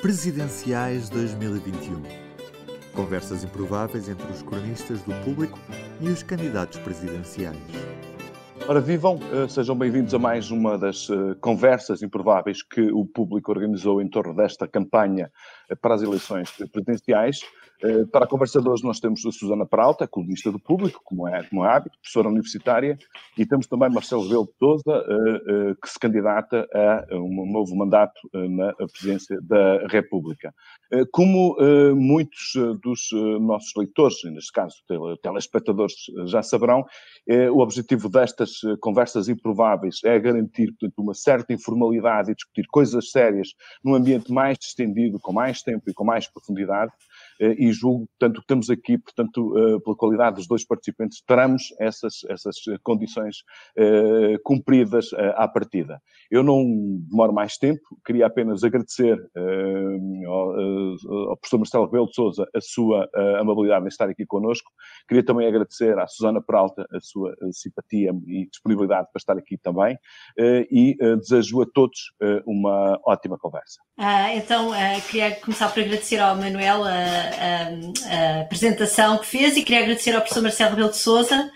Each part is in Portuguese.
Presidenciais 2021. Conversas improváveis entre os cronistas do público e os candidatos presidenciais. Ora, vivam, eh, sejam bem-vindos a mais uma das eh, conversas improváveis que o público organizou em torno desta campanha eh, para as eleições presidenciais. Eh, para a conversa de hoje nós temos a Susana Peralta, colunista do Público, como é, como é hábito, professora universitária, e temos também Marcelo Rebelo de Sousa, eh, eh, que se candidata a um novo mandato na presidência da República. Como muitos dos nossos leitores, neste caso telespectadores, já saberão, o objetivo destas conversas improváveis é garantir, portanto, uma certa informalidade e discutir coisas sérias num ambiente mais distendido, com mais tempo e com mais profundidade, e julgo, tanto que estamos aqui, portanto, eh, pela qualidade dos dois participantes, teremos essas, essas condições eh, cumpridas à partida. Eu não demoro mais tempo, queria apenas agradecer ao, professor Marcelo Rebelo de Sousa a sua amabilidade em estar aqui connosco, queria também agradecer à Susana Peralta a sua simpatia e disponibilidade para estar aqui também, e desejo a todos uma ótima conversa. Ah, então, queria começar por agradecer ao Manuel a, a, a, apresentação que fez e queria agradecer ao professor Marcelo Rebelo de Souza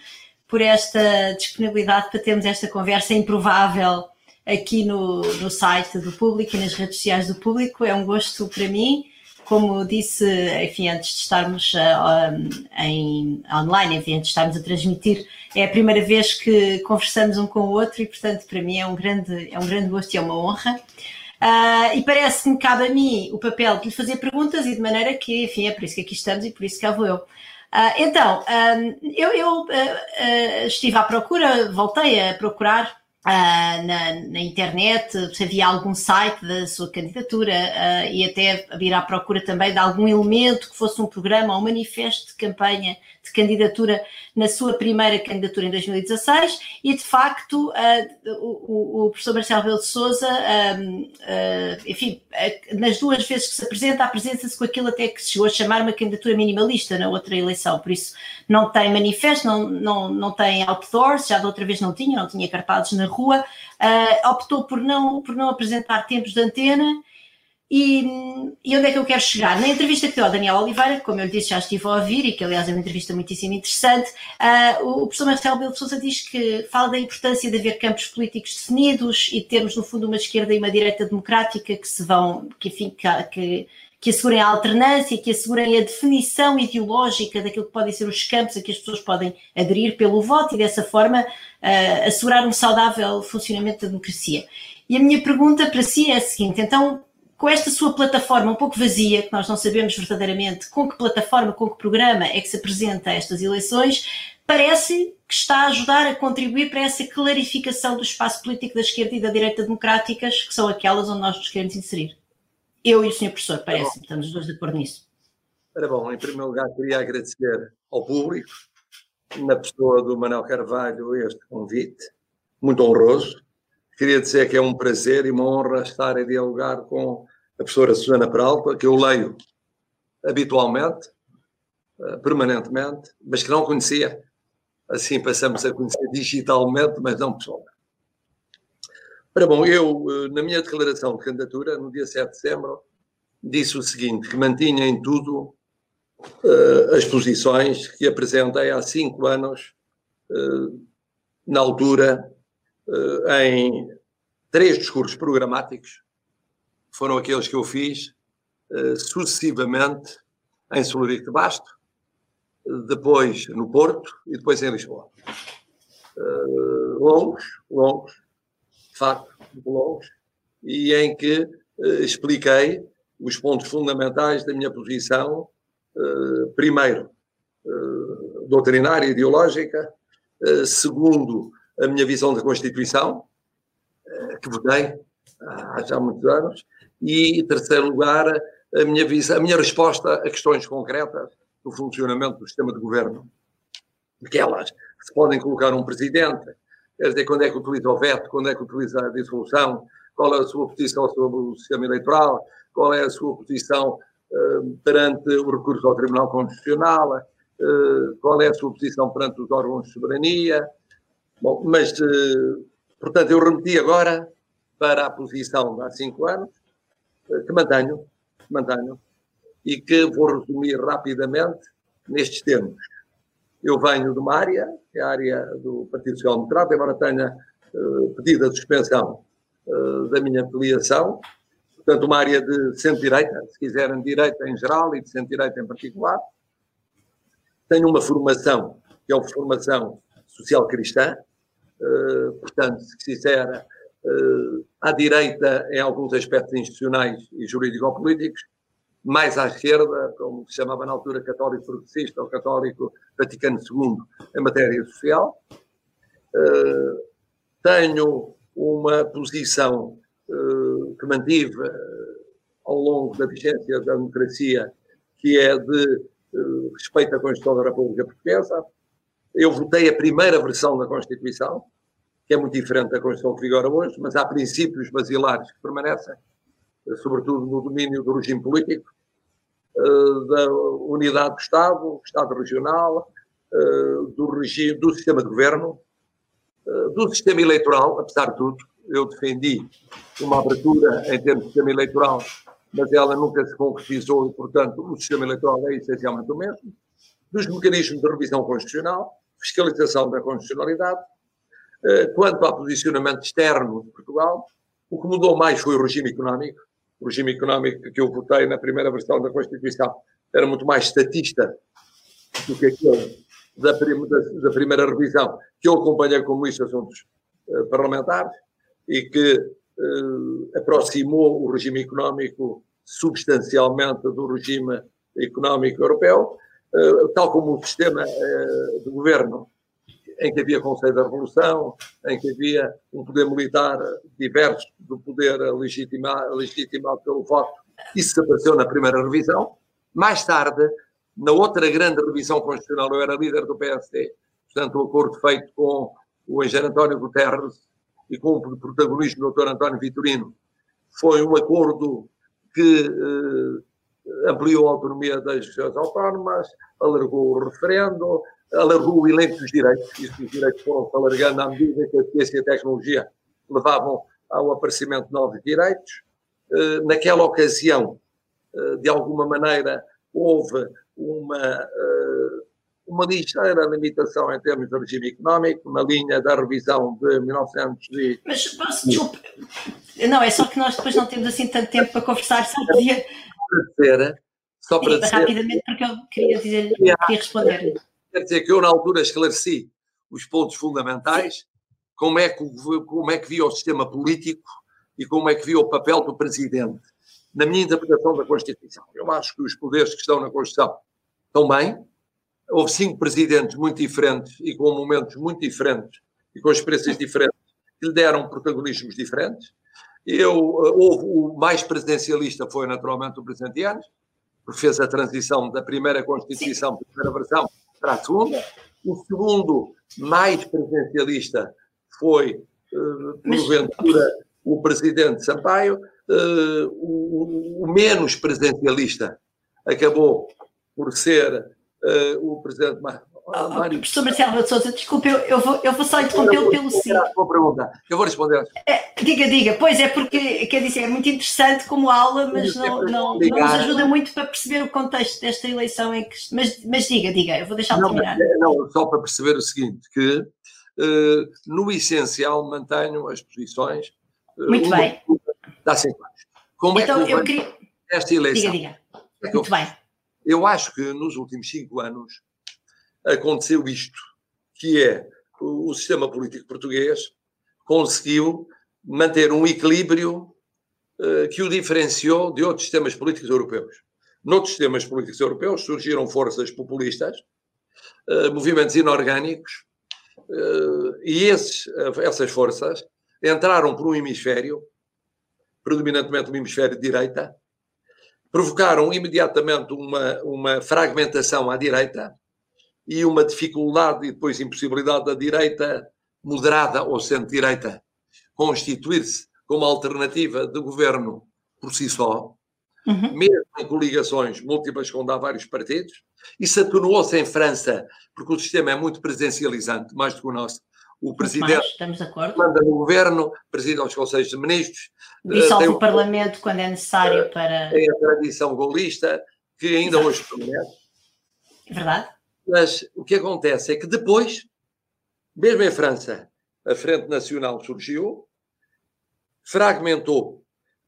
por esta disponibilidade para termos esta conversa improvável aqui no, no site do público e nas redes sociais do público. É um gosto para mim. Como disse, enfim, antes de estarmos uh, em online, enfim, antes de estarmos a transmitir, é a primeira vez que conversamos um com o outro e, portanto, para mim é um grande, é um grande gosto e é uma honra. Uh, e parece-me que cabe a mim o papel de lhe fazer perguntas e de maneira que, enfim, é por isso que aqui estamos e por isso cá vou eu. Uh, então, um, eu, eu uh, estive à procura, voltei a procurar na, na, internet, se havia algum site da sua candidatura e até vir à procura também de algum elemento que fosse um programa ou um manifesto de campanha de candidatura na sua primeira candidatura em 2016 e de facto uh, o, o, professor Marcelo Rebelo de Sousa, enfim, nas duas vezes que se apresenta, apresenta-se com aquilo até que se chegou a chamar uma candidatura minimalista na outra eleição, por isso não tem manifesto, não, não, não tem outdoors, já da outra vez não tinha, não tinha cartazes na rua, uh, optou por não, por não apresentar tempos de antena. E, e, onde é que eu quero chegar? Na entrevista que deu ao Daniel Oliveira, como eu lhe disse, já estive a ouvir e que, aliás, é uma entrevista muitíssimo interessante, uh, o professor Marcelo Belo de Souza diz que fala da importância de haver campos políticos definidos e termos, no fundo, uma esquerda e uma direita democrática que se vão, que, enfim, que, que que assegurem a alternância, que assegurem a definição ideológica daquilo que podem ser os campos a que as pessoas podem aderir pelo voto e dessa forma uh, assegurar um saudável funcionamento da democracia. E a minha pergunta para si é a seguinte: então, com esta sua plataforma um pouco vazia, que nós não sabemos verdadeiramente com que plataforma, com que programa é que se apresenta a estas eleições, parece que está a ajudar a contribuir para essa clarificação do espaço político da esquerda e da direita democráticas, que são aquelas onde nós nos queremos inserir. Eu e o senhor professor, parece, me estamos os dois de acordo nisso. Ora bom, em primeiro lugar queria agradecer ao público, na pessoa do Manuel Carvalho, este convite, muito honroso. Queria dizer que é um prazer e uma honra estar a dialogar com a professora Susana Peralta, que eu leio habitualmente, eh, permanentemente, mas que não conhecia. Assim passamos a conhecer digitalmente, mas não pessoalmente. Ora bom, eu, eh, na minha declaração de candidatura, no dia 7 de setembro, disse o seguinte, que mantinha em tudo uh, as posições que apresentei há cinco anos, uh, na altura, uh, em três discursos programáticos, foram aqueles que eu fiz sucessivamente em Solurico de Basto, depois no Porto e depois em Lisboa. longos, longos, de facto, longos, e em que uh, expliquei os pontos fundamentais da minha posição, uh, primeiro, uh, doutrinária ideológica, segundo, a minha visão da Constituição, que votei há já muitos anos, e, em terceiro lugar, a minha, a minha resposta a questões concretas do funcionamento do sistema de governo. Aquelas se podem colocar um presidente, quer dizer, quando é que utiliza o veto, quando é que utiliza a dissolução, qual é a sua posição sobre o sistema eleitoral, qual é a sua posição uh, perante o recurso ao Tribunal Constitucional, uh, qual é a sua posição perante os órgãos de soberania. Bom, mas, uh, portanto, eu remeti agora para a posição de há cinco anos, que mantenho, que mantenho, e que vou resumir rapidamente nestes termos. Eu venho de uma área, que é a área do Partido Social Democrata, embora tenha uh, pedido a suspensão uh, da minha filiação, portanto, uma área de centro-direita, se quiserem, direita em geral e de centro-direita em particular. Tenho uma formação, que é uma formação social-cristã, uh, portanto, se quiser, à direita em alguns aspectos institucionais e jurídico-políticos, mais à esquerda, como se chamava na altura católico progressista ou católico Vaticano II, em matéria social. Uh, tenho uma posição uh, que mantive ao longo da vigência da democracia, que é de respeito à Constituição da República Portuguesa. Eu votei a primeira versão da Constituição, que é muito diferente da Constituição que vigora hoje, mas há princípios basilares que permanecem sobretudo no domínio do regime político, eh, da unidade do Estado, Estado regional, eh, do, regime, do sistema de governo, eh, do sistema eleitoral, apesar de tudo. Eu defendi uma abertura em termos de sistema eleitoral, mas ela nunca se concretizou e, portanto, o sistema eleitoral é essencialmente o mesmo. Dos mecanismos de revisão constitucional, fiscalização da constitucionalidade. Quanto ao posicionamento externo de Portugal, o que mudou mais foi o regime económico, o regime económico que eu votei na primeira versão da Constituição era muito mais estatista do que aquele da, da, primeira revisão, que eu acompanhei como de Assuntos uh, Parlamentares e que uh, aproximou o regime económico substancialmente do regime económico europeu, uh, tal como o sistema de governo em que havia Conselho da Revolução, em que havia um poder militar diverso do poder legitimado, legitimado pelo voto. Isso apareceu na primeira revisão. Mais tarde, na outra grande revisão constitucional, eu era líder do PSD, portanto, o acordo feito com o engenheiro António Guterres e com o protagonismo do Dr. António Vitorino, foi um acordo que eh, ampliou a autonomia das regiões autónomas, alargou o referendo, alargou o elenco dos direitos, e os direitos foram alargando à medida que a ciência e a tecnologia levavam ao aparecimento de novos direitos. Eh, naquela ocasião, eh, de alguma maneira, houve uma, eh, uma ligeira limitação em termos de regime económico, na linha da revisão de 1900 e... Mas, desculpe, não, é só que nós depois não temos assim tanto tempo para conversar, só podia... Para dizer, só para dizer... Rapidamente, porque eu queria, dizer, queria responder. Quer dizer que eu, na altura, esclareci os pontos fundamentais, como é que, como é que via o sistema político e como é que via o papel do presidente na minha interpretação da Constituição. Eu acho que os poderes que estão na Constituição estão bem. Houve cinco presidentes muito diferentes e com momentos muito diferentes e com experiências diferentes que lhe deram protagonismos diferentes. Eu, eh, houve o mais presidencialista foi naturalmente o presidente Yanes, porque fez a transição da primeira Constituição, primeira versão, para a segunda. O segundo, mais presidencialista, foi, uh, porventura, o presidente Sampaio. Uh, o, o, menos presidencialista acabou por ser uh, o presidente Oh, professor Marcelo de Souza, desculpe, eu, eu, vou, eu vou só interrompê-lo pelo sim. Eu vou responder. É, diga, diga. Pois é, porque quer dizer, é muito interessante como aula, mas não, não, não nos ajuda muito para perceber o contexto desta eleição em que. Mas, mas diga, diga, eu vou deixar de terminar. É, não, só para perceber o seguinte: que uh, no essencial mantenho as posições. Uh, muito bem. Dá cinco anos. Como então, é que eu queria. Esta eleição. Diga, diga. Muito bem. Eu acho que nos últimos cinco anos aconteceu isto, que é o, sistema político português conseguiu manter um equilíbrio uh, que o diferenciou de outros sistemas políticos europeus. Noutros sistemas políticos europeus surgiram forças populistas, uh, movimentos inorgânicos, uh, e esses, essas forças entraram por um hemisfério, predominantemente o hemisfério de direita, provocaram imediatamente uma, uma fragmentação à direita e uma dificuldade e depois impossibilidade da direita moderada ou centro-direita constituir-se como alternativa de governo por si só, uhum. mesmo em coligações múltiplas onde há vários partidos. Isso atenuou-se em França, porque o sistema é muito presencializante, mais do que o nosso. O presidente manda no governo, preside aos conselhos de ministros. Dissolve o, o Parlamento quando é necessário para. Tem a tradição golista, que ainda Exato. hoje permanece. É verdade. Mas o que acontece é que depois, mesmo em França, a Frente Nacional surgiu, fragmentou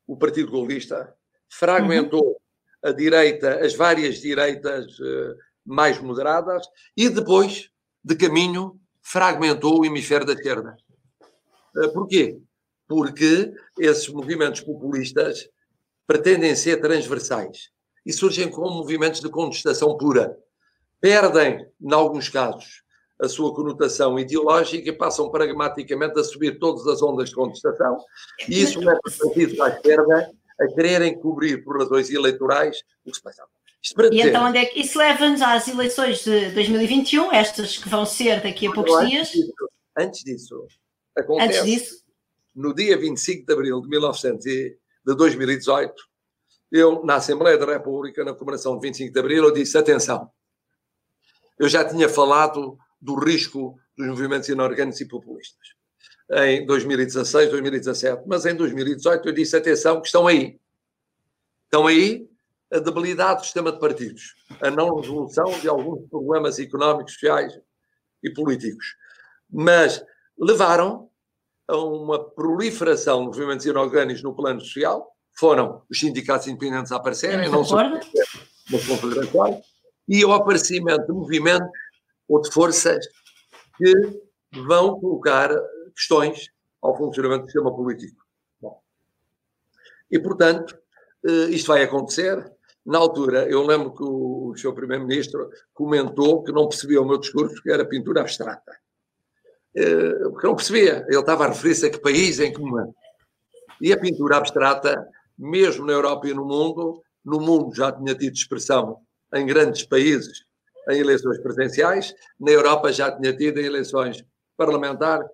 o Partido Golista, fragmentou uhum. a direita, as várias direitas uh, mais moderadas, e depois, de caminho, fragmentou o hemisfério da esquerda. Uh, porquê? Porque esses movimentos populistas pretendem ser transversais e surgem como movimentos de contestação pura. Perdem, em alguns casos, a sua conotação ideológica e passam pragmaticamente a subir todas as ondas de contestação. E isso leva os partidos à esquerda a quererem cobrir, por razões eleitorais, o que se passava. E então onde é que isso leva-nos às eleições de 2021, estas que vão ser daqui a poucos antes dias? Disso, antes disso, acontece antes disso? no dia 25 de abril de, 1900 de 2018, eu, na Assembleia da República, na comemoração de 25 de abril, eu disse, atenção, eu já tinha falado do risco dos movimentos inorgânicos e populistas. Em 2016, 2017, mas em 2018 eu disse: atenção, que estão aí. Estão aí a debilidade do sistema de partidos, a não resolução de alguns problemas económicos, sociais e políticos. Mas levaram a uma proliferação de movimentos inorgânicos no plano social, foram os sindicatos independentes a aparecerem, não só as confederações, e o aparecimento de movimentos ou de forças que vão colocar questões ao funcionamento do sistema político. Bom. E, portanto, eh, isto vai acontecer. Na altura, eu lembro que o seu primeiro-ministro comentou que não percebia o meu discurso, que era pintura abstrata. Eh, porque não percebia. Ele estava a referir-se a que país, em que momento. E a pintura abstrata, mesmo na Europa e no mundo, no mundo já tinha tido expressão em grandes países em eleições presidenciais, na Europa já tinha tido em eleições parlamentares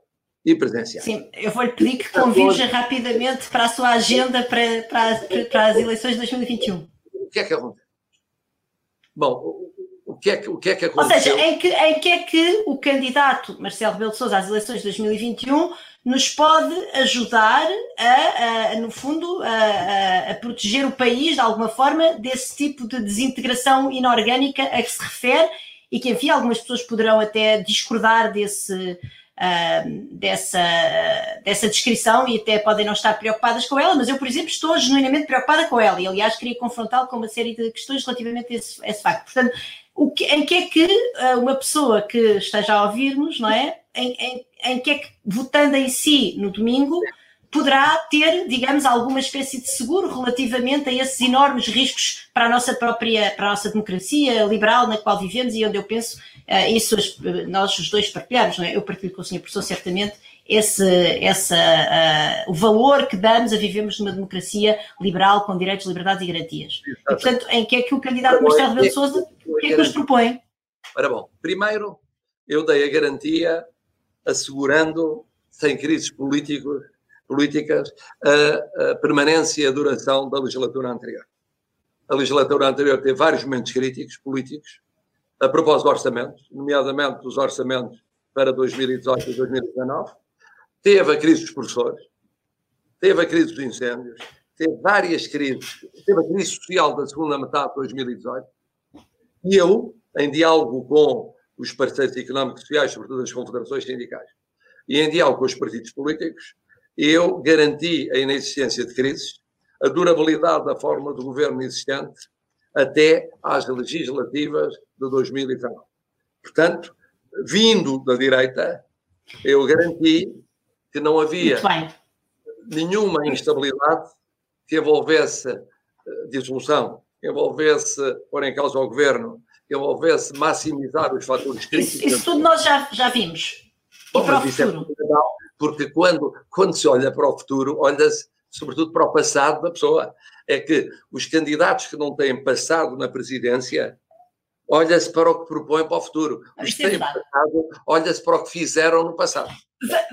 e presidenciais. Sim, eu vou-lhe pedir que convirja rapidamente para a sua agenda para, para, para as eleições de 2021. O que é que acontece? Bom, o que é que, o que, é que aconteceu? Ou seja, em que, em que é que o candidato Marcelo Rebelo de Sousa às eleições de 2021 nos pode ajudar a, a no fundo, a, a, proteger o país de alguma forma desse tipo de desintegração inorgânica a que se refere e que, enfim, algumas pessoas poderão até discordar desse, uh, dessa, dessa descrição e até podem não estar preocupadas com ela, mas eu, por exemplo, estou genuinamente preocupada com ela e, aliás, queria confrontá-lo com uma série de questões relativamente a esse, a esse facto. Portanto, o que, em que é que uh, uma pessoa que esteja a ouvir-nos, não é? Em, em, em que é que, votando em si no domingo, poderá ter, digamos, alguma espécie de seguro relativamente a esses enormes riscos para a nossa própria, para a nossa democracia liberal na qual vivemos e onde eu penso, uh, isso nós os dois partilhamos, não é? Eu partilho com o senhor professor certamente esse, essa, uh, o valor que damos a vivermos numa democracia liberal com direitos, liberdades e garantias. E, portanto, em que é que o candidato Marcelo Rebelo de Sousa, o que é que nos propõe? Ora bom, primeiro eu dei a garantia assegurando, sem crises políticos, políticas, a, a permanência e a duração da legislatura anterior. A legislatura anterior teve vários momentos críticos políticos, a propósito de orçamentos, nomeadamente os orçamentos para 2018 e 2019, teve a crise dos professores, teve a crise dos incêndios, teve várias crises, teve a crise social da segunda metade de 2018, e eu, em diálogo com os parceiros económicos e sociais, sobretudo as confederações sindicais, e em diálogo com os partidos políticos, eu garanti a inexistência de crises, a durabilidade da forma do governo existente, até às legislativas de 2019. Portanto, vindo da direita, eu garanti que não havia nenhuma instabilidade que envolvesse eh, dissolução, que envolvesse pôr em causa o governo, que envolvesse maximizar os fatores críticos. Isso, isso tudo nós já, já vimos. Bom, o é futuro? É porque quando, quando se olha para o futuro, olha-se sobretudo para o passado da pessoa. é que os candidatos que não têm passado na presidência olha-se para o que propõem para o futuro. Os que é têm passado, olha-se para o que fizeram no passado.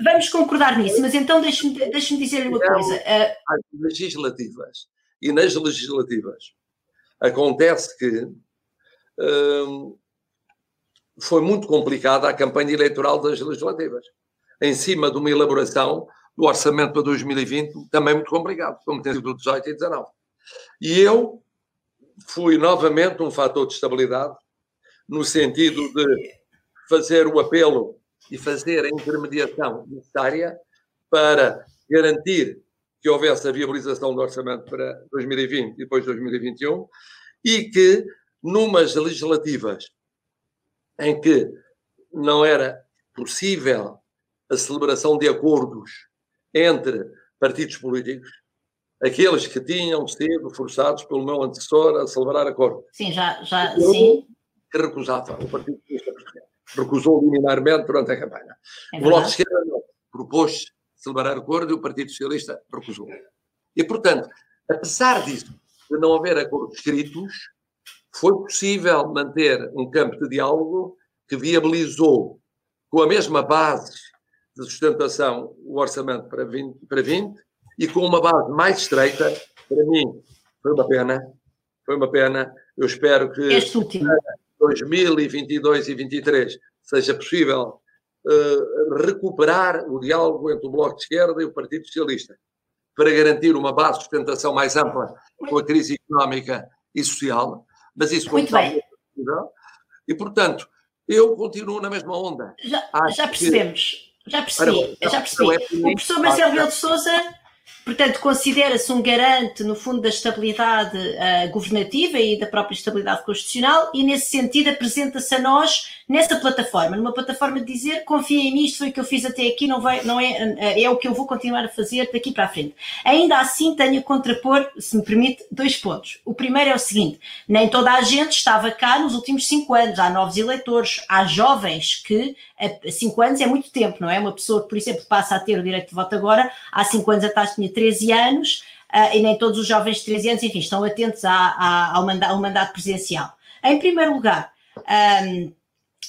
Vamos concordar nisso, mas então deixe-me deixe dizer-lhe uma coisa. As legislativas. E nas legislativas acontece que foi muito complicada a campanha eleitoral das legislativas. Em cima de uma elaboração do orçamento para 2020, também muito complicado, como tem sido 18 e 19. E eu fui novamente um fator de estabilidade, no sentido de fazer o apelo e fazer a intermediação necessária para garantir que houvesse a viabilização do orçamento para 2020 e depois 2021 e que, numas legislativas em que não era possível a celebração de acordos entre partidos políticos, aqueles que tinham sido forçados pelo meu antecessor a celebrar acordo. Sim, já, já, sim. Que recusava, o Partido Comunista Português. Recusou liminarmente durante a campanha. É o Bloco de Esquerda não. Propôs celebrar acordo e o Partido Socialista recusou. E, portanto, apesar disso, de não haver acordos escritos, foi possível manter um campo de diálogo que viabilizou, com a mesma base de sustentação, o orçamento para 20, para 20 e com uma base mais estreita, para mim, foi uma pena. Foi uma pena. Eu espero que este último. 2022 e 2023 seja possível uh, recuperar o diálogo entre o Bloco de Esquerda e o Partido Socialista para garantir uma base de sustentação mais ampla com a crise económica e social, mas isso Muito bem. E, portanto, eu continuo na mesma onda. Já, já percebemos. Que... Já percebi, já percebi. É o professor Marcelo Rebelo de Souza Portanto, considera-se um garante, no fundo, da estabilidade uh, governativa e da própria estabilidade constitucional, e nesse sentido apresenta-se a nós nessa plataforma, numa plataforma de dizer confia em mim, isto foi o que eu fiz até aqui, não, vai, não é, uh, é o que eu vou continuar a fazer daqui para a frente. Ainda assim, tenho a contrapor, se me permite, dois pontos. O primeiro é o seguinte: nem toda a gente estava cá nos últimos cinco anos, há novos eleitores, há jovens que cinco anos é muito tempo, não é? Uma pessoa que, por exemplo, passa a ter o direito de voto agora, há cinco anos atrás tinha 13 anos, uh, e nem todos os jovens de 13 anos, enfim, estão atentos à, à, ao, mandato, ao, mandato, presidencial. Em primeiro lugar, um,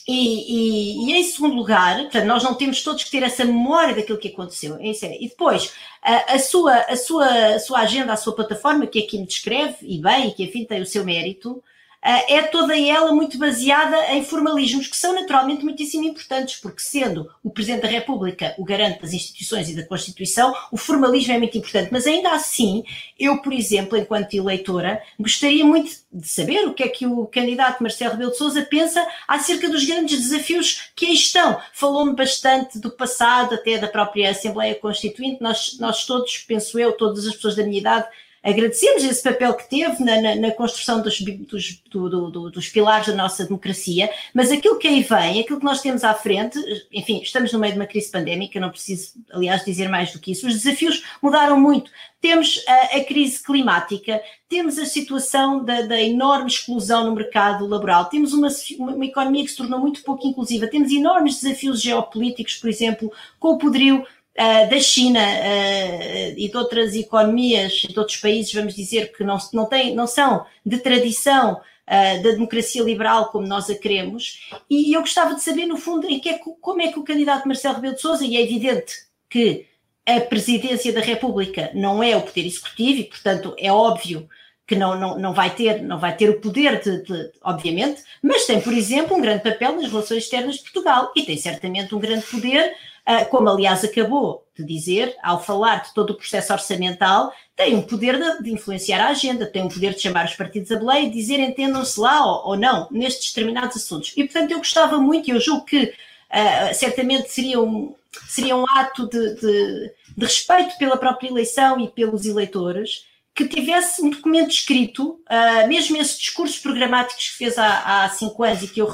e, e, e, em segundo lugar, portanto, nós não temos todos que ter essa memória daquilo que aconteceu. É e depois, a, a, sua, a, sua, a sua agenda, a sua plataforma, que aqui me descreve, e bem, e que enfim tem o seu mérito, é toda ela muito baseada em formalismos que são naturalmente muitíssimo importantes, porque sendo o Presidente da República o garante das instituições e da Constituição, o formalismo é muito importante. Mas ainda assim, eu, por exemplo, enquanto eleitora, gostaria muito de saber o que é que o candidato Marcelo Rebelo de Sousa pensa acerca dos grandes desafios que aí estão. Falou-me bastante do passado, até da própria Assembleia Constituinte. Nós, nós todos, penso eu, todas as pessoas da minha idade, agradecemos esse papel que teve na, na, na construção dos, dos, do, do, dos, pilares da nossa democracia, mas aquilo que aí vem, aquilo que nós temos à frente, enfim, estamos no meio de uma crise pandémica, não preciso, aliás, dizer mais do que isso, os desafios mudaram muito. Temos a, a crise climática, temos a situação da, da, enorme exclusão no mercado laboral, temos uma, uma economia que se tornou muito pouco inclusiva, temos enormes desafios geopolíticos, por exemplo, com o poderio uh, da China uh, e de outras economias, de outros países, vamos dizer, que não, não, têm, não são de tradição uh, da democracia liberal como nós a queremos. E eu gostava de saber, no fundo, em que é, como é que o candidato Marcelo Rebelo de Sousa, e é evidente que a presidência da República não é o poder executivo e, portanto, é óbvio que não, não, não, vai ter, não vai ter o poder, de, de, obviamente, mas tem, por exemplo, um grande papel nas relações externas de Portugal e tem certamente um grande poder ah, como aliás acabou de dizer, ao falar de todo o processo orçamental, tem um poder de, de influenciar a agenda, tem um poder de chamar os partidos a belém e dizer entendam-se lá ou, ou, não nestes determinados assuntos. E portanto eu gostava muito, e eu julgo que uh, certamente seria um, seria um ato de, de, de respeito pela própria eleição e pelos eleitores, que tivesse um documento escrito, uh, mesmo esses discursos programáticos que fez há, há cinco anos e que eu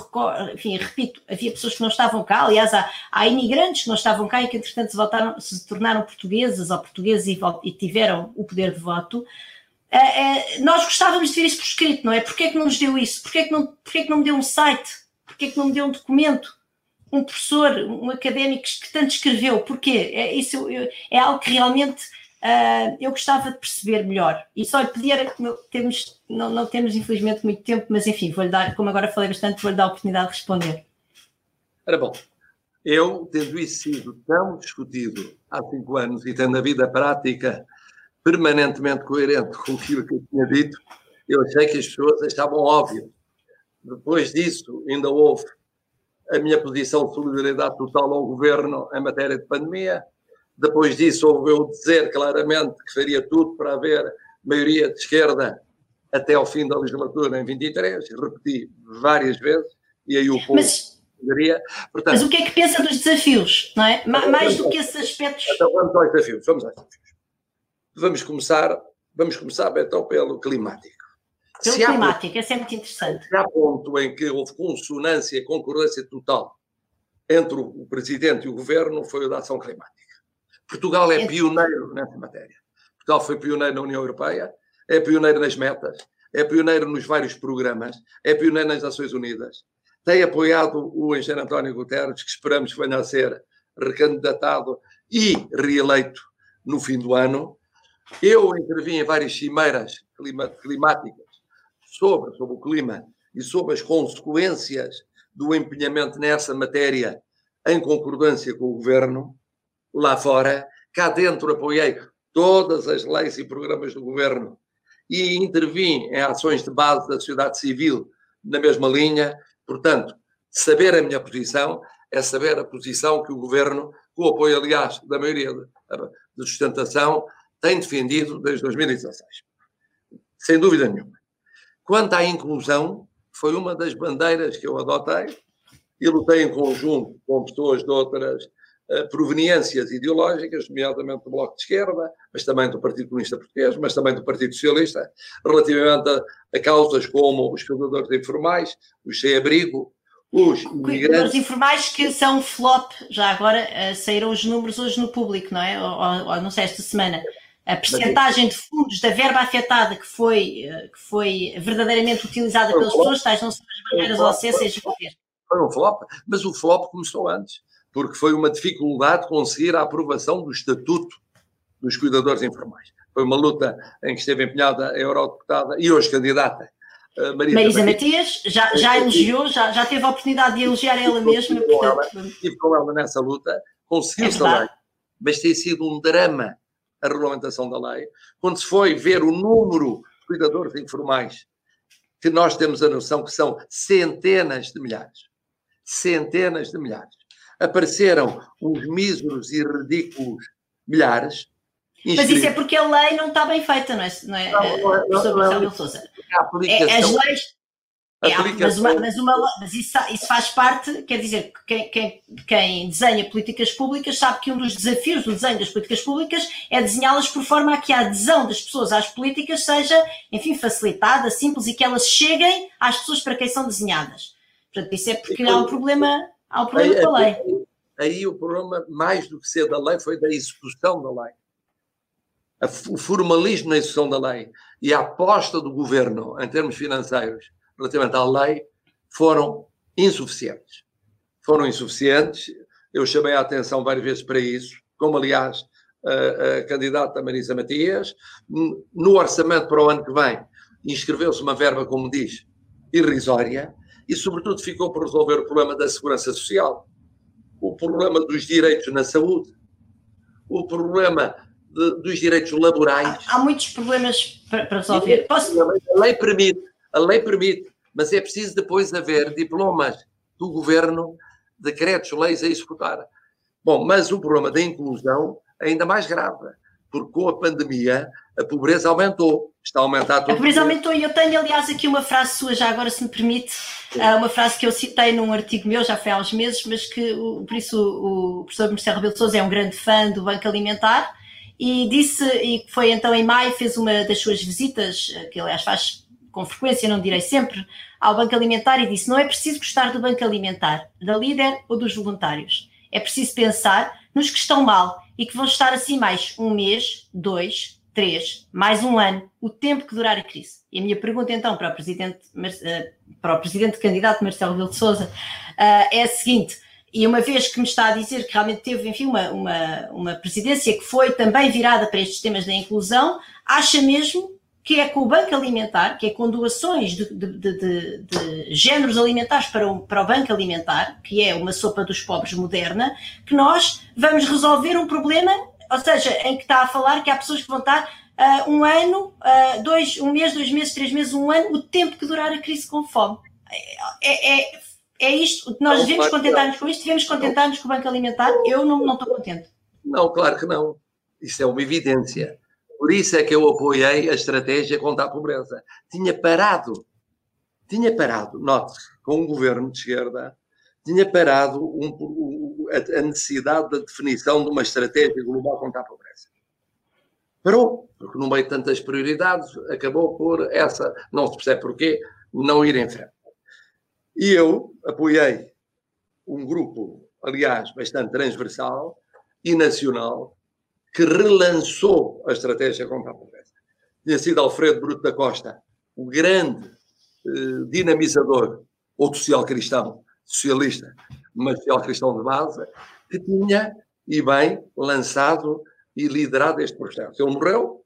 enfim, repito, havia pessoas que não estavam cá, aliás, há, há imigrantes que não estavam cá e que entretanto se, voltaram, se tornaram portuguesas ou portugueses e, e tiveram o poder de voto. Uh, uh, nós gostávamos de ver isso por escrito, não é? Porquê é que não nos deu isso? Porquê é que não, porquê é que não me deu um site? Porquê é que não me deu um documento? Um professor, um académico que tanto escreveu? Porquê? É, isso, é algo que realmente Uh, eu gostava de perceber melhor. E só lhe pedir, temos, não, não temos infelizmente muito tempo, mas enfim, vou-lhe dar, como agora falei bastante, vou-lhe dar a oportunidade de responder. Ora bom, eu, tendo isso sido tão discutido há cinco anos e tendo a vida prática permanentemente coerente com aquilo que eu tinha dito, eu achei que as pessoas achavam óbvio. Depois disso, ainda houve a minha posição de solidariedade total ao governo em matéria de pandemia. Depois disso, houve eu dizer claramente que faria tudo para haver maioria de esquerda até ao fim da legislatura em 23. Repeti várias vezes e aí o povo. Mas Portanto, Mas o que é que pensa dos desafios, não é? Mais do que esses aspectos. Então vamos aos desafios, vamos aos desafios. Vamos começar, vamos começar então pelo climático. Pelo se climático, esse é muito interessante. Há ponto em que houve consonância, concordância total entre o Presidente e o Governo, foi o da ação climática. Portugal é pioneiro nessa matéria. Portugal foi pioneiro na União Europeia, é pioneiro nas metas, é pioneiro nos vários programas, é pioneiro nas Nações Unidas, tem apoiado o engenheiro António Guterres, que esperamos que venha a ser recandidatado e reeleito no fim do ano. Eu intervim em várias cimeiras climáticas sobre, sobre o clima e sobre as consequências do empenhamento nessa matéria em concordância com o governo lá fora. Cá dentro apoiei todas as leis e programas do governo e intervim em ações de base da sociedade civil na mesma linha Portanto, saber a minha posição é saber a posição que o governo, com o apoio, aliás, da maioria de sustentação, tem defendido desde 2016. Sem dúvida nenhuma. Quanto à inclusão, foi uma das bandeiras que eu adotei e lutei em conjunto com pessoas de outras proveniências ideológicas, nomeadamente do Bloco de Esquerda, mas também do Partido Comunista Português, mas também do Partido Socialista, relativamente a, a causas como os cuidadores informais, os sem-abrigo, os imigrantes... Os informais que são flop, já agora uh, saíram os números hoje no público, não é? Ou, ou não sei, esta semana. A percentagem de fundos da verba afetada que foi, uh, que foi verdadeiramente utilizada pelas pessoas, tais não são as barreiras ao acesso e Foi um flop, mas o flop começou antes porque foi uma dificuldade conseguir a aprovação do Estatuto dos Cuidadores Informais. Foi uma luta em que esteve empenhada a eurodeputada e hoje candidata Marisa, Marisa Matias, já, já elogiou, já, já teve a oportunidade de elogiar ela mesma. Estive com, ela, estive com ela nessa luta, conseguiu-se é a lei, mas tem sido um drama a regulamentação da lei. Quando se foi ver o número de cuidadores informais, que nós temos a noção que são centenas de milhares, centenas de milhares apareceram uns míseros e ridículos milhares. Mas isso é porque a lei não está bem feita, não é, não é, não, não, é, não, não, não é, é, as leis. É, mas, uma, mas, uma, mas isso, isso, faz parte, quer dizer, quem, quem, quem, desenha políticas públicas sabe que um dos desafios do desenho das políticas públicas é desenhá-las por forma a que a adesão das pessoas às políticas seja, enfim, facilitada, simples e que elas cheguem às pessoas para quem são desenhadas. Portanto, isso é porque há um problema Há o problema aí, com a lei. Aí, aí, o problema, mais do que ser da lei, foi da execução da lei. O formalismo na execução da lei e a aposta do governo em termos financeiros relativamente à lei foram insuficientes. Foram insuficientes. Eu chamei a atenção várias vezes para isso, como aliás a, a candidata Marisa Matias. No orçamento para o ano que vem, inscreveu-se uma verba, como diz, irrisória, e, sobretudo, ficou por resolver o problema da segurança social, o problema dos direitos na saúde, o problema de, dos direitos laborais. Há, há muitos problemas para, para resolver. Posso... A lei permite, a lei permite, mas é preciso depois haver diplomas do governo, decretos, leis a executar. Bom, mas o problema da inclusão é ainda mais grave, porque com a pandemia a pobreza aumentou, está a aumentar todo A pobreza aumentou e eu tenho, aliás, aqui uma frase sua, já agora, se me permite, uh, uma frase que eu citei num artigo meu, já foi há uns meses, mas que, por isso, o, professor Marcelo Rebelo de Sousa é um grande fã do Banco Alimentar e disse, e foi então em maio, fez uma das suas visitas, eh, que aliás faz com frequência, não direi sempre, ao Banco Alimentar e disse: não é preciso gostar do Banco Alimentar, da líder ou dos voluntários. É preciso pensar nos que estão mal e que vão estar assim mais um mês, dois, três, mais um ano, o tempo que durar a crise. E a minha pergunta então para o presidente, eh, para o presidente candidato Marcelo Rebelo de Sousa eh, é a seguinte, e uma vez que me está a dizer que realmente teve, enfim, uma, uma, uma presidência que foi também virada para estes temas da inclusão, acha mesmo que é com o Banco Alimentar, que é com doações de, de, de, de, géneros alimentares para o, para o Banco Alimentar, que é uma sopa dos pobres moderna, que nós vamos resolver um problema, ou seja, em que está a falar que há pessoas que vão estar uh, um ano, uh, dois, um mês, dois meses, três meses, um ano, o tempo que durar a crise com fome. É, é, é isto, nós não, devemos claro contentar-nos com isto, devemos contentar-nos com o Banco Alimentar. Eu não, não estou contente. Não, claro que não. Isso é uma evidência. Por isso é que eu apoiei a estratégia contra a pobreza. Tinha parado, tinha parado, note, com um governo de esquerda, tinha parado um, a necessidade da definição de uma estratégia global contra a pobreza. Parou, porque no meio de tantas prioridades acabou por essa, não se percebe porquê, não ir em frente. E eu apoiei um grupo, aliás, bastante transversal e nacional, que relançou a estratégia contra a pobreza. Tinha sido Alfredo Bruto da Costa, o grande eh, dinamizador, ou social-cristão, socialista, mas social-cristão de base, que tinha, e bem, lançado e liderado este processo. Ele morreu,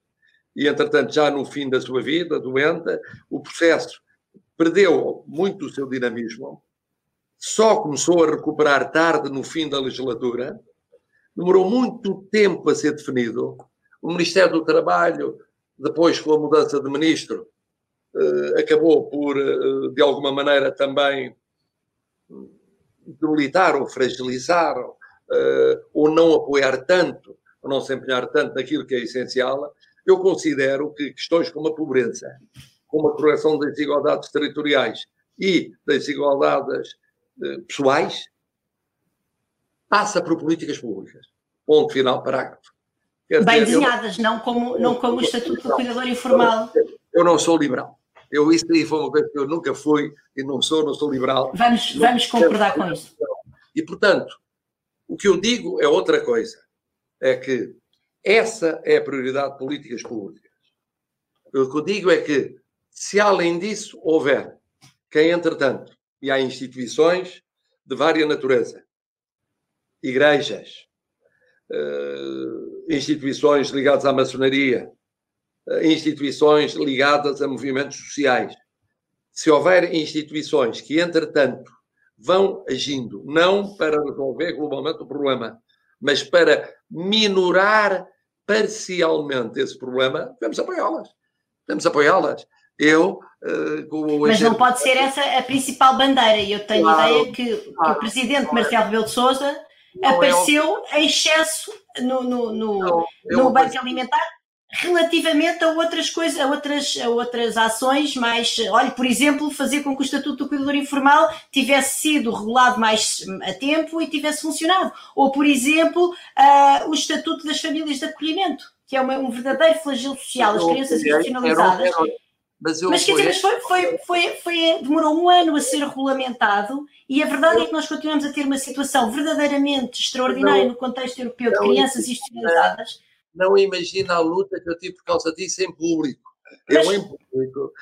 e entretanto, já no fim da sua vida, doente, o processo perdeu muito o seu dinamismo, só começou a recuperar tarde no fim da legislatura, demorou muito tempo a ser definido. O Ministério do Trabalho, depois com a mudança de ministro, eh, acabou por, eh, de alguma maneira, também debilitar ou fragilizar eh, ou não apoiar tanto, ou não se empenhar tanto naquilo que é essencial. Eu considero que questões como a pobreza, com uma correção das desigualdades territoriais e das desigualdades pessoais, passa por políticas públicas. Ponto final, parágrafo. Quer Bem dizer, desenhadas, eu, não como, não como o Estatuto do Cuidador Informal. Eu não sou liberal. Eu, isso aí foi uma coisa que eu nunca fui e não sou, não sou liberal. Vamos, vamos concordar com isso. E, portanto, o que eu digo é outra coisa. É que essa é a prioridade de políticas públicas. O que eu digo é que se além disso houver quem, entretanto, e há instituições de vária natureza, igrejas, uh, instituições ligadas à maçonaria, uh, instituições ligadas a movimentos sociais. Se houver instituições que, entretanto, vão agindo, não para resolver globalmente o problema, mas para minorar parcialmente esse problema, devemos apoiá-las. Devemos apoiá-las eu uh, Mas não pode ser essa a principal bandeira. E eu tenho claro, ideia que, claro, que, o presidente Marcelo Rebelo de Sousa apareceu é em excesso no, no, no, não, no Banco Alimentar relativamente a outras coisas, a outras, a outras ações mais, olha, por exemplo, fazer com que o Estatuto do Cuidador Informal tivesse sido regulado mais a tempo e tivesse funcionado. Ou, por exemplo, uh, o Estatuto das Famílias de Acolhimento, que é uma, um verdadeiro flagelo social, as crianças institucionalizadas. Mas, eu mas quer dizer, mas foi, foi, foi, foi, demorou um ano a ser regulamentado e a verdade é que nós continuamos a ter uma situação verdadeiramente extraordinária no contexto europeu de crianças institucionalizadas. Não imagina a luta que eu tive por causa disso em público. Mas... Eu em público,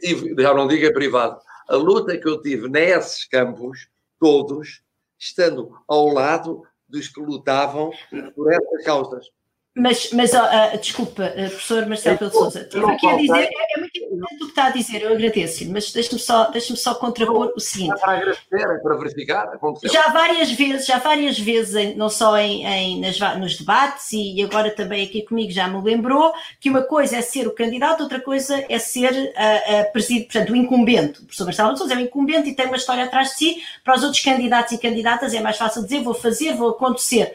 tive, já não digo em privado, a luta que eu tive nesses campos, todos, estando ao lado dos que lutavam por essas causas. Mas, mas uh, desculpa, uh, professor Marcelo Pedro Souza, estive aqui a dizer, é, é muito importante o que está a dizer, eu agradeço-lhe, mas deixe-me só, deixe só contrapor o seguinte. Para agradecer, é para verificar, aconteceu. Já várias vezes, já várias vezes, não só em, em nas, nos debates e agora também aqui comigo já me lembrou que uma coisa é ser o candidato, outra coisa é ser uh, uh, portanto, o incumbente. O professor Marcelo Pedro Souza é o incumbente e tem uma história atrás de si, para os outros candidatos e candidatas é mais fácil dizer vou fazer, vou acontecer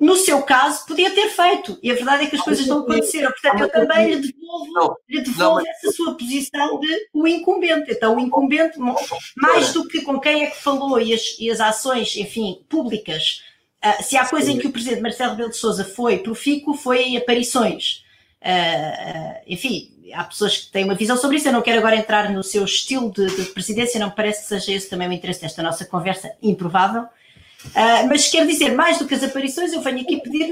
no seu caso, podia ter feito. E a verdade é que as coisas não aconteceram. Portanto, eu também lhe devolvo, não, lhe devolvo não, essa sua posição de o incumbente. Então, o incumbente, mais do que com quem é que falou e as, e as ações, enfim, públicas, uh, se há coisa em que o presidente Marcelo Rebelo de Sousa foi profícuo, foi em aparições. Uh, uh, enfim, há pessoas que têm uma visão sobre isso. Eu não quero agora entrar no seu estilo de, de presidência, não me parece que seja esse também o interesse desta nossa conversa improvável. Uh, mas quero dizer, mais do que as aparições, eu venho aqui pedir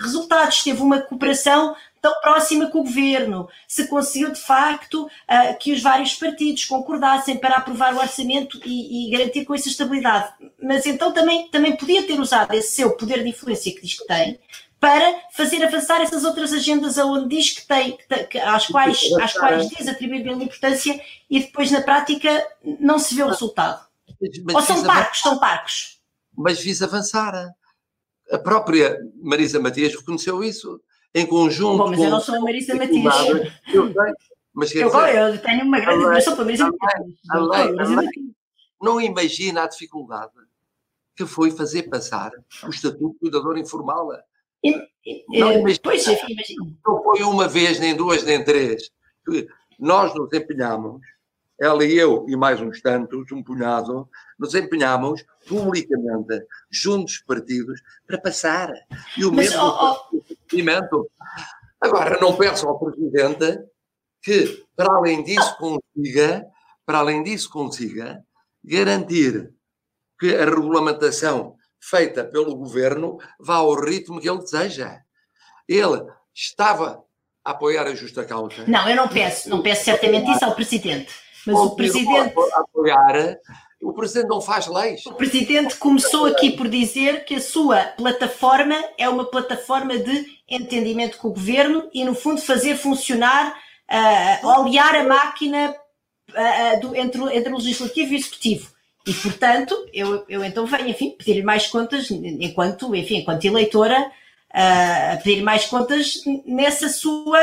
resultados. Teve uma cooperação tão próxima com o governo, se conseguiu de facto uh, que os vários partidos concordassem para aprovar o orçamento e, e, garantir com isso estabilidade. mas então também, também podia ter usado esse seu poder de influência que diz que tem para fazer avançar essas outras agendas aonde diz que tem, que, que, às, quais, às quais diz atribuir grande importância e depois na prática não se vê o resultado. Ou são parcos, são parcos. Mas fiz avançar. A própria Marisa Matias reconheceu isso em conjunto. Bom, mas eu não sou a Marisa Matias. Eu mas eu, dizer, eu tenho uma grande admiração para a Marisa Matias. Não imagina a dificuldade que foi fazer passar o Estatuto de Cuidador Informal e, e, não, mas, pois, não foi uma vez, nem duas, nem três. Nós nos empenhamos, ela e eu e mais uns tantos, um punhado, nos empenhamos publicamente, juntos partidos, para passar. E o mas, mesmo oh, oh. Agora, não peço ao Presidente que, para além disso, consiga, para além disso, consiga garantir que a regulamentação feita pelo governo vá ao ritmo que ele deseja. Ele estava a apoiar a justa causa. Não, eu não peço, não peço certamente isso ao Presidente. Mas o Presidente. A apoiar, o Presidente não faz leis. O Presidente começou aqui por dizer que a sua plataforma é uma plataforma de entendimento com o governo e, no fundo, fazer funcionar, uh, olear a máquina uh, do, entre, entre o legislativo e o executivo. E, portanto, eu, eu então venho, enfim, pedir mais contas, enquanto, enfim, enquanto eleitora, uh, a pedir mais contas nessa sua,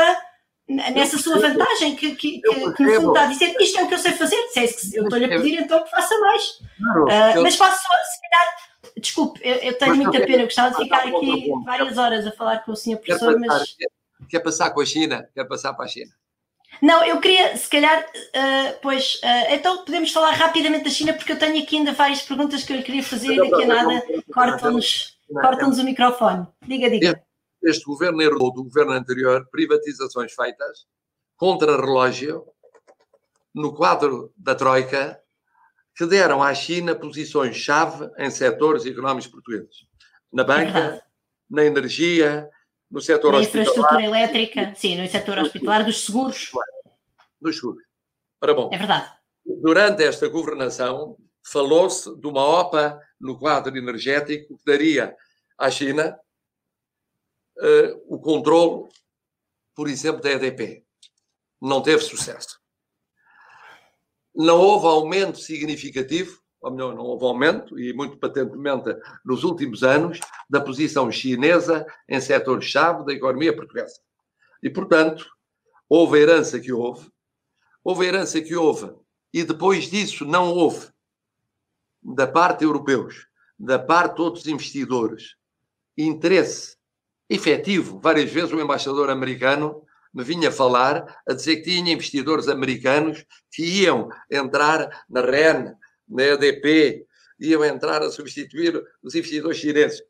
nessa sua vantagem, que, que, que, que no fundo está a dizer isto é o que eu sei fazer, se é isso que eu estou-lhe a pedir, então que faça mais. Uh, mas faço só, se calhar, desculpe, eu, eu tenho muita pena, eu gostava de ficar aqui várias horas a falar com o senhor professor, mas... Quer passar com a China? Quer passar para a China? Não, eu queria, se calhar, uh, pois, uh, então podemos falar rapidamente da China, porque eu tenho aqui ainda várias perguntas que eu lhe queria fazer e daqui a nada cortam-nos cortam o microfone. Diga, diga. Este governo herdou do governo anterior privatizações feitas contra relógio no quadro da Troika que deram à China posições-chave em setores económicos portugueses. Na banca, na energia, no setor Na infraestrutura elétrica, sim, no setor hospitalar, dos seguros. Dos seguros. Ora bom. É verdade. Durante esta governação, falou-se de uma OPA no quadro energético que daria à China uh, o controle, por exemplo, da EDP. Não teve sucesso. Não houve aumento significativo ou melhor, não houve aumento, e muito patentemente nos últimos anos, da posição chinesa em setores-chave da economia portuguesa. E, portanto, houve a herança que houve, houve a herança que houve, e depois disso não houve, da parte europeus, da parte de outros investidores, interesse efetivo. Várias vezes o embaixador americano me vinha falar a dizer que tinha investidores americanos que iam entrar na REN, na EDP, iam entrar a substituir os investidores chineses.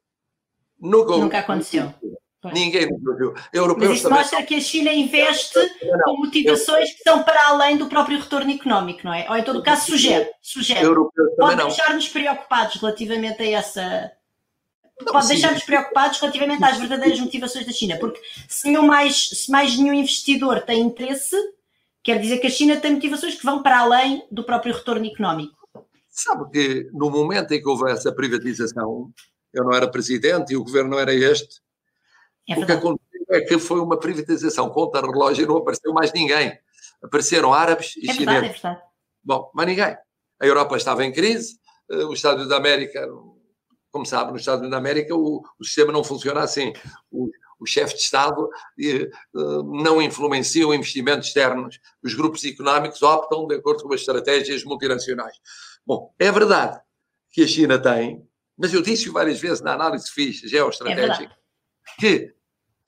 Nunca, Nunca aconteceu. Ninguém viu. Europeus Mas isso também... mostra que a China investe não, com motivações que são para além do próprio retorno económico, não é? Ou em todo caso, sugere. sugere. Pode deixar-nos preocupados relativamente a essa. Não, Pode deixar-nos preocupados relativamente às verdadeiras motivações da China, porque se, mais, se mais nenhum investidor tem interesse, quer dizer que a China tem motivações que vão para além do próprio retorno económico. Sabe que no momento em que houve essa privatização, eu não era presidente e o governo não era este, é o que aconteceu é que foi uma privatização contra relógio e não apareceu mais ninguém. Apareceram árabes e é chineses. Verdade, é verdade. Bom, mas ninguém. A Europa estava em crise, eh, os Estados da América, como sabe, nos Estados Unidos da América o, o sistema não funciona assim. O, o chefe de Estado eh, não influenciam investimentos externos. Os grupos económicos optam de acordo com as estratégias multinacionais. Bom, é verdade que a China tem, mas eu disse várias vezes na análise que fiz geoestratégica, é que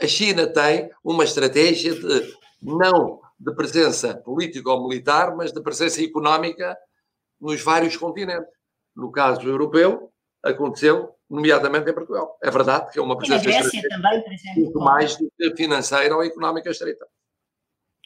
a China tem uma estratégia de não de presença política ou militar, mas de presença económica nos vários continentes. No caso europeu, aconteceu, nomeadamente em Portugal. É verdade que é uma presença e na Grécia também, por exemplo. muito mais do que financeira ou económica estreita.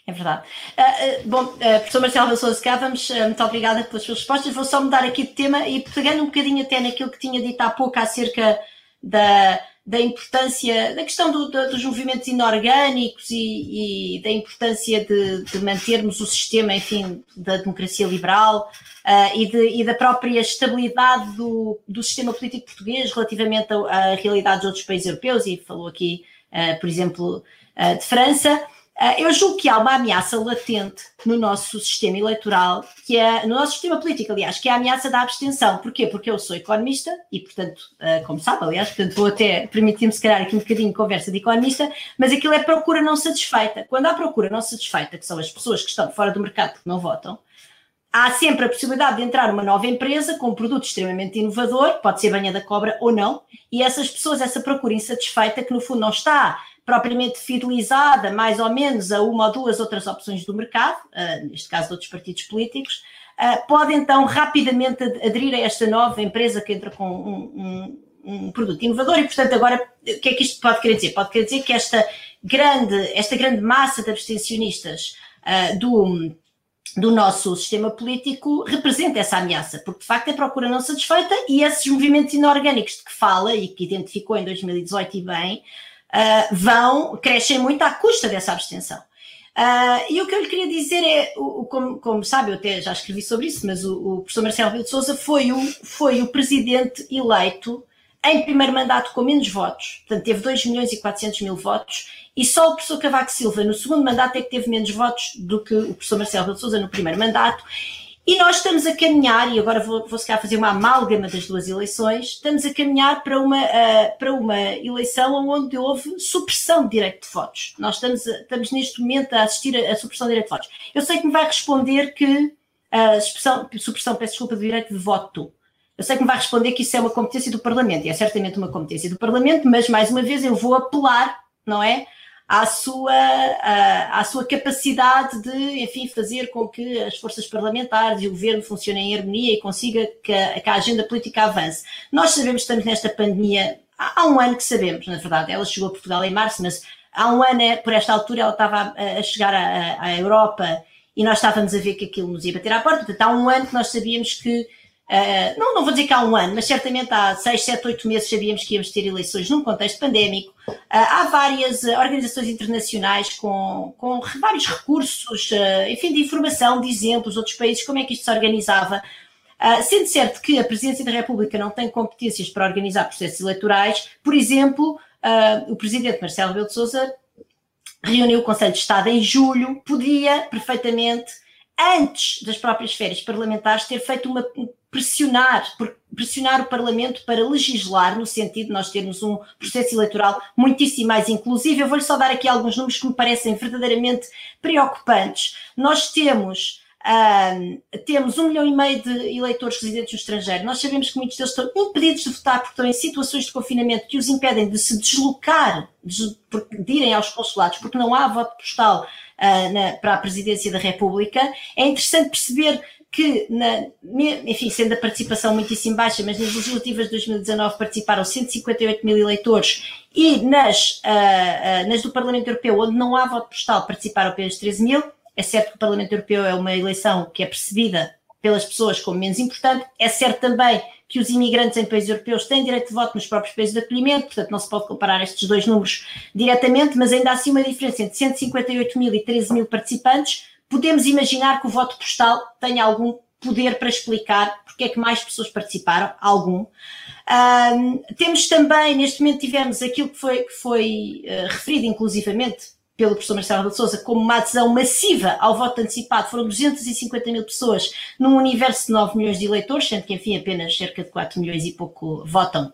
É verdade. Uh, uh, bom, uh, professor Marcelo Valsouza cá, vamos, muito obrigada pelas suas respostas. Vou só mudar aqui de tema e pegando um bocadinho até naquilo que tinha dito há pouco acerca da, da importância, da questão do, do, dos movimentos inorgânicos e, e da importância de, de, mantermos o sistema, enfim, da democracia liberal uh, e, de, e, da própria estabilidade do, do sistema político português relativamente à, realidade de outros países europeus, e falou aqui, uh, por exemplo, uh, de França. Ah, eu julgo que há uma ameaça latente no nosso sistema eleitoral, que é no nosso sistema político, aliás, que é a ameaça da abstenção. Porquê? Porque eu sou economista e, portanto, ah, como sabe, aliás, portanto, vou até permitir-me, se calhar, aqui um bocadinho de conversa de economista, mas aquilo é procura não satisfeita. Quando há procura não satisfeita, que são as pessoas que estão fora do mercado porque não votam, há sempre a possibilidade de entrar uma nova empresa com um produto extremamente inovador, pode ser banha da cobra ou não, e essas pessoas, essa procura insatisfeita, que no fundo não está propriamente fidelizada mais ou menos a uma ou duas outras opções do mercado, uh, neste caso de outros partidos políticos, uh, pode então rapidamente aderir a esta nova empresa que entra com um, um, um, produto inovador e, portanto, agora, o que é que isto pode querer dizer? Pode querer dizer que esta grande, esta grande massa de abstencionistas uh, do, do nosso sistema político representa essa ameaça, porque de facto é procura não satisfeita e esses movimentos inorgânicos de que fala e que identificou em 2018 e bem, uh, vão, crescem muito à custa dessa abstenção. Uh, e o que eu lhe queria dizer é, o, como, como, sabe, eu até já escrevi sobre isso, mas o, o professor Marcelo Rebelo de Sousa foi o, foi o presidente eleito em primeiro mandato com menos votos, portanto teve 2 milhões e 400 mil votos, e só o professor Cavaco Silva no segundo mandato é que teve menos votos do que o professor Marcelo Rebelo de Sousa no primeiro mandato, e nós estamos a caminhar, e agora vou, vou se calhar fazer uma amálgama das duas eleições, estamos a caminhar para uma, uh, para uma eleição onde houve supressão de direito de votos. Nós estamos, a, estamos neste momento a assistir à supressão de direito de votos. Eu sei que me vai responder que a supressão, supressão, peço desculpa, do direito de voto. Eu sei que me vai responder que isso é uma competência do Parlamento, e é certamente uma competência do Parlamento, mas mais uma vez eu vou apelar, não é? À sua, à, à, sua capacidade de, enfim, fazer com que as forças parlamentares e o governo funcionem em harmonia e consiga que a, que a agenda política avance. Nós sabemos que estamos nesta pandemia, há, um ano que sabemos, na verdade, ela chegou a Portugal em março, mas há um ano, é, por esta altura, ela estava a, a chegar à Europa e nós estávamos a ver que aquilo nos ia bater à porta, portanto, há um ano que nós sabíamos que Uh, não, não vou dizer que há um ano, mas certamente há seis, sete, oito meses sabíamos que íamos ter eleições num contexto pandémico. Uh, há várias organizações internacionais com, com vários recursos, enfim, de informação, de exemplos, outros países, como é que isto se organizava. sendo certo que a Presidência da República não tem competências para organizar processos eleitorais, por exemplo, o Presidente Marcelo Rebelo de Sousa reuniu o Conselho de Estado em julho, podia perfeitamente antes das próprias férias parlamentares, ter feito uma pressionar, pressionar o Parlamento para legislar no sentido de nós termos um processo eleitoral muitíssimo mais inclusivo. Eu vou-lhe só dar aqui alguns números que me parecem verdadeiramente preocupantes. Nós temos Temos um milhão e meio de eleitores residentes no estrangeiro. Nós sabemos que muitos deles estão impedidos de votar porque estão em situações de confinamento que os impedem de se deslocar, de, de irem aos consulados, porque não há voto postal uh, na, para a presidência da República. É interessante perceber que, na, enfim, sendo a participação muitíssimo baixa, mas nas legislativas de 2019 participaram 158 mil eleitores e nas, uh, uh, nas do Parlamento Europeu, onde não há voto postal, participaram apenas 13 mil. É certo que o Parlamento Europeu é uma eleição que é percebida pelas pessoas como menos importante. É certo também que os imigrantes em países europeus têm direito de voto nos próprios países de acolhimento, portanto não se pode comparar estes dois números diretamente, mas ainda assim uma diferença entre 158 mil e 13 mil participantes. Podemos imaginar que o voto postal tenha algum poder para explicar porque é que mais pessoas participaram, algum. Um, temos também, neste momento tivemos aquilo que foi, que foi uh, referido inclusivamente pelo professor Marcelo de Sousa como uma adesão massiva ao voto antecipado, foram 250 mil pessoas num universo de 9 milhões de eleitores, sendo que, enfim, apenas cerca de 4 milhões e pouco votam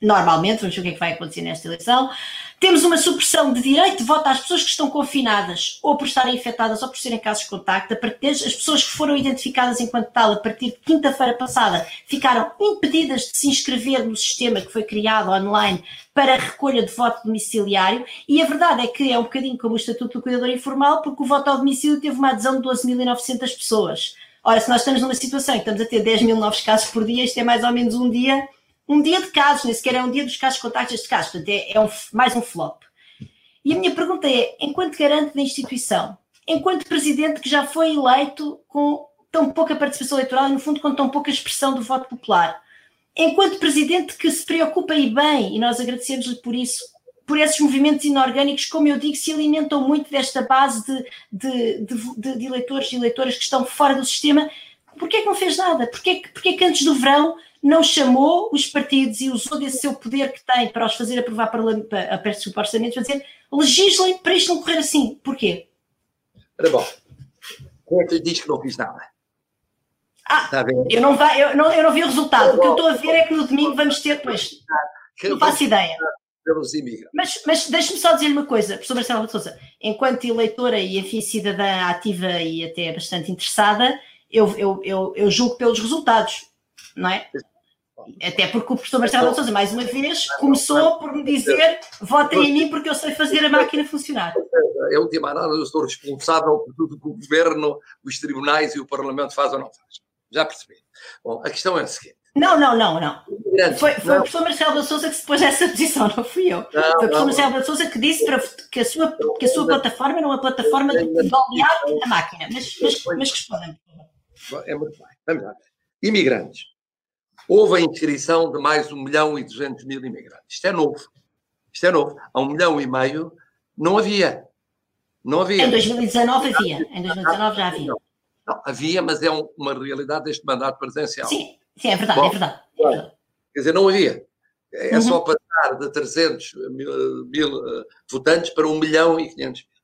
normalmente, vamos ver o que é que vai acontecer nesta eleição. Temos uma supressão de direito de voto às pessoas que estão confinadas, ou por estarem infectadas, ou por serem casos de contacto. A partir, as pessoas que foram identificadas enquanto tal, a partir de quinta-feira passada, ficaram impedidas de se inscrever no sistema que foi criado online para a recolha de voto domiciliário. E a verdade é que é um bocadinho como o Estatuto do Cuidador Informal, porque o voto ao domicílio teve uma adesão de 12.900 pessoas. Ora, se nós estamos numa situação em que estamos a ter 10 mil novos casos por dia, isto é mais ou menos um dia um dia de casos, nem sequer é um dia dos casos contactos de casos, portanto é, é um, mais um flop. E a minha pergunta é, enquanto garante da instituição, enquanto presidente que já foi eleito com tão pouca participação eleitoral e no fundo com tão pouca expressão do voto popular, enquanto presidente que se preocupa e bem, e nós agradecemos-lhe por isso, por esses movimentos inorgânicos, como eu digo, se alimentam muito desta base de, de, de, de eleitores e eleitoras que estão fora do sistema. Porquê que não fez nada? Porquê que, porquê que antes do verão não chamou os partidos e usou desse seu poder que tem para os fazer aprovar para, para, para o orçamento para dizer legislem para isto não correr assim? Porquê? Ora bom, quem é que diz que não fiz nada? Ah, eu, não vai, eu, não, eu não vi o resultado. O que eu estou a ver é que no domingo vamos ter, pois, não faço ideia. Pelos imigrantes. Mas, mas deixe-me só dizer uma coisa, professor Marcelo Souza, enquanto eleitora e enfim cidadã ativa e até bastante interessada, eu, eu, eu, eu julgo pelos resultados, não é? Até porque o professor Marcelo Souza, mais uma vez, começou por me dizer votem em mim porque eu sei fazer a máquina funcionar. É última análise, eu estou responsável por tudo que o governo, os tribunais e o parlamento fazem ou não fazem. Já percebi. Bom, a questão é a seguinte. Não, não, não, não. Foi, foi não. o professor Marcelo da Souza que se pôs essa posição, não fui eu. Não, foi o professor Marcelo da Souza que disse para, que, a sua, que a sua plataforma era uma plataforma de, de olear a máquina. Mas, mas, mas respondem. É muito bem. Vamos lá. Imigrantes. Houve a inscrição de mais 1 milhão e 200 mil imigrantes. Isto é novo. Isto é novo. Há 1 milhão e meio não havia. Não havia. Em 2019 havia. Em 2019 já havia. Não, havia, mas é um, uma realidade deste mandato presidencial. Sim, sim, é verdade, Bom, é verdade. É verdade. Quer dizer, não havia. É uhum. só passar de 300 mil, mil uh, votantes para 1 milhão e 500 mil.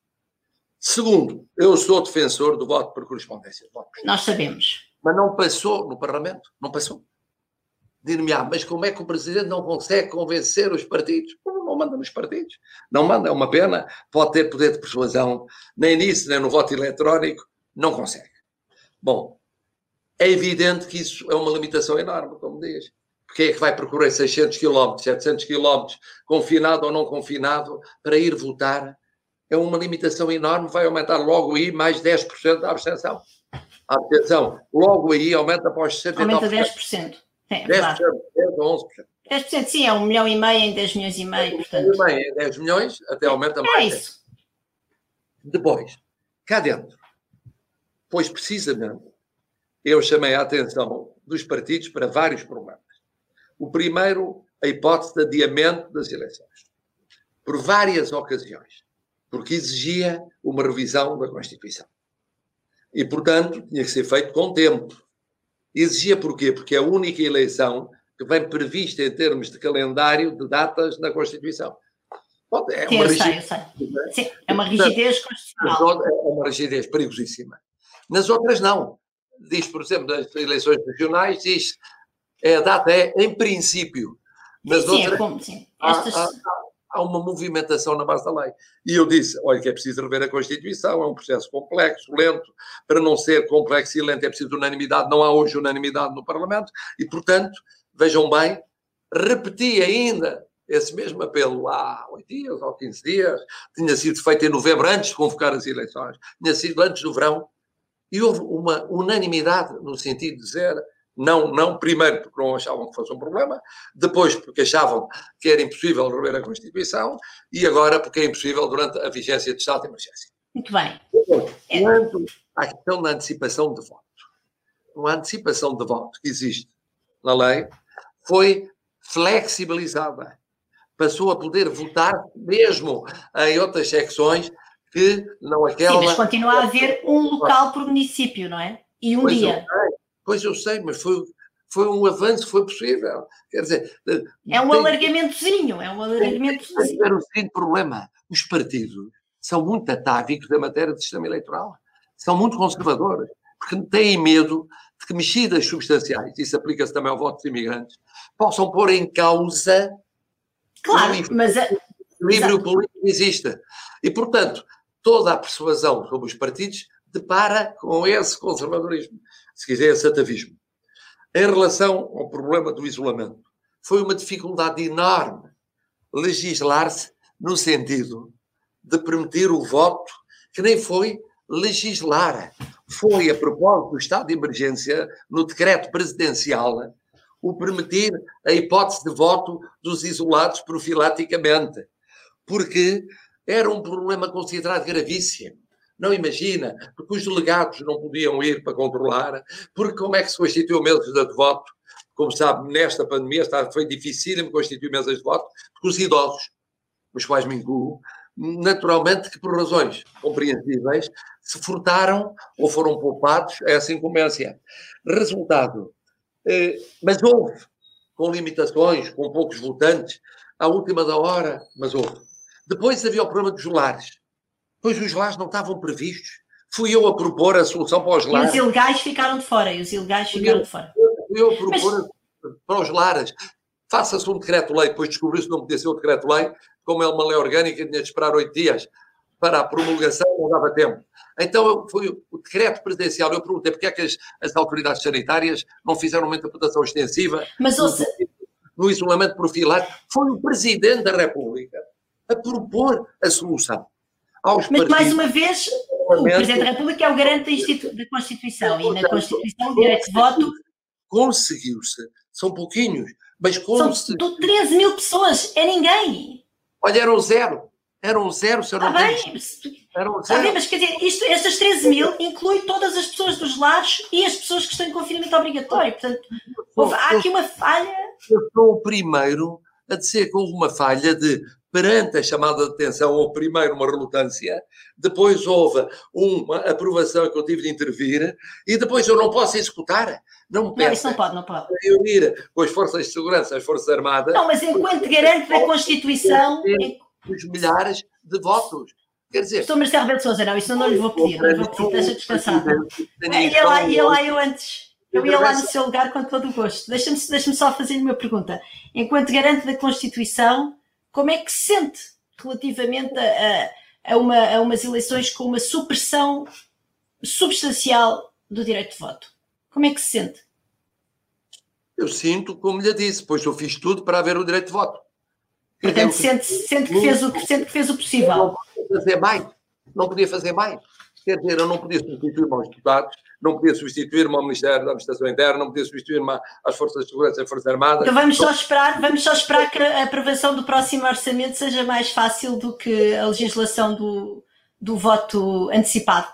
Segundo, eu sou defensor do voto por correspondência. Voto por Nós sabemos. Mas não passou no Parlamento, não passou. Dir-me, ah, mas como é que o Presidente não consegue convencer os partidos? Não, não manda nos partidos. Não manda, é uma pena. Pode ter poder de persuasão, nem nisso, nem no voto eletrónico, não consegue. Bom, é evidente que isso é uma limitação enorme, como diz. Porque é que vai percorrer 600 km, 700 km, confinado ou não confinado, para ir votar? É uma limitação enorme, vai aumentar logo aí mais 10% da abstenção. A abstenção, logo aí aumenta para os 69%. Aumenta 10%. É, 10%, 10 11%. 10% sim, é um milhão e meio em 10 milhões e meio. Portanto. 1 milhão e meio em 10 milhões, até aumenta é mais. É isso. Depois, cá dentro, pois precisamente eu chamei a atenção dos partidos para vários problemas. O primeiro, a hipótese de adiamento das eleições, por várias ocasiões, porque exigia uma revisão da Constituição. E, portanto, tinha que ser feito com tempo. Exigia porquê? Porque é a única eleição que vem prevista em termos de calendário de datas na Constituição. É uma Sim, eu rigidez, sei, sei. Sim, é uma rigidez constitucional. É uma rigidez perigosíssima. Nas outras, não. Diz, por exemplo, nas eleições regionais, diz é, a data é em princípio. Nas sim, outras, é como, sim. Estas... há, há, há, uma movimentação na base da lei. E eu disse: olha, que é preciso rever a Constituição, é um processo complexo, lento. Para não ser complexo e lento, é preciso unanimidade. Não há hoje unanimidade no Parlamento. E, portanto, vejam bem, repeti ainda esse mesmo apelo há oito dias ou 15 dias, tinha sido feito em novembro, antes de convocar as eleições, tinha sido antes do verão, e houve uma unanimidade no sentido de dizer não, não, primeiro porque não achavam que fosse um problema, depois porque achavam que era impossível rever a Constituição e agora porque é impossível durante a vigência de estado de emergência. Muito bem. Quanto à questão da antecipação de voto, a antecipação de voto que existe na lei foi flexibilizada. Passou a poder votar mesmo em outras secções que não aquela. Sim, mas continua a haver um local por município, não é? E um pois dia. Pois eu sei, mas foi, foi um avanço, foi possível. Quer dizer. É um tem, alargamentozinho, é um alargamentozinho. Tem o seguinte problema: os partidos são muito atávicos da matéria do sistema eleitoral. São muito conservadores, porque têm medo de que mexidas substanciais, isso aplica-se também ao voto dos imigrantes, possam pôr em causa. Claro, mas. A... O equilíbrio político existe. E, portanto, toda a persuasão sobre os partidos depara com esse conservadorismo, se quiser, esse atavismo. Em relação ao problema do isolamento, foi uma dificuldade enorme legislar-se no sentido de permitir o voto, que nem foi legislar. Foi, a propósito do estado de emergência, no decreto presidencial, o permitir a hipótese de voto dos isolados profilaticamente. Porque era um problema considerado gravíssimo. Não imagina, porque os delegados não podiam ir para controlar, porque como é que se constituiu mesas de voto? Como sabe, nesta pandemia está, foi dificílimo constituir mesas de voto, porque os idosos, os quais me incluo, naturalmente que por razões compreensíveis se furtaram ou foram poupados a essa incumbência. Resultado, eh, mas houve, com limitações, com poucos votantes, à última da hora, mas houve. Depois havia o problema dos lares. Pois os lares não estavam previstos. Fui eu a propor a solução para os lares. E os ilegais ficaram de fora. E os ilegais ficaram eu, de fora. Fui eu a propor mas... para os lares. Faça-se um decreto-lei. Depois descobriu-se que não podia ser um decreto-lei. Como é uma lei orgânica, tinha de esperar oito dias para a promulgação, não dava tempo. Então foi o decreto presidencial. Eu perguntei porque é que as, as autoridades sanitárias não fizeram uma interpretação extensiva. Mas, no, no isolamento profilático. Foi o Presidente da República a propor a solução. Aos Mas, mais uma vez, o Presidente da República é o garante da, da Constituição e na Constituição o direito de voto. Conseguiu-se. São pouquinhos, mas conseguiu. São 13 mil pessoas, é ninguém. Olha, eram zero. Eram zero, se eu não ah, bem, Eram zero. Ah, bem, mas quer dizer, isto, estas 13 mil inclui todas as pessoas dos lares e as pessoas que estão em confinamento obrigatório. Portanto, houve, há aqui uma falha. Eu sou o primeiro a dizer que houve uma falha de perante a chamada de atenção, houve primeiro uma relutância, depois houve uma aprovação que eu tive de intervir, e depois eu não posso executar. Não me Não, isso não pode, não pode. Reunir com as forças de segurança, as forças armadas. Não, mas enquanto garante da Constituição. Os milhares de votos. Quer dizer. Estou Marcelo Rebelo Souza, não, isso eu não lhe vou pedir, não lhe vou pedir, deixa descansar. Ia lá, ia lá eu antes. Eu ia lá no seu lugar com todo o gosto. Deixa-me deixa só fazer uma pergunta. Enquanto garante da Constituição, como é que se sente relativamente a, a, uma, a umas eleições com uma supressão substancial do direito de voto? Como é que se sente? Eu sinto, como lhe disse, pois eu fiz tudo para haver o direito de voto. Portanto, sente, sente, que fez o, sente que fez o possível. Não podia fazer mais. Não podia fazer mais. Quer dizer, eu não podia substituir maus deputados, não podia substituir-me ao Ministério da Administração Interna, não podia substituir-me às Forças de Segurança e Forças Armadas. Então vamos só esperar, vamos só esperar que a aprovação do próximo orçamento seja mais fácil do que a legislação do, do voto antecipado.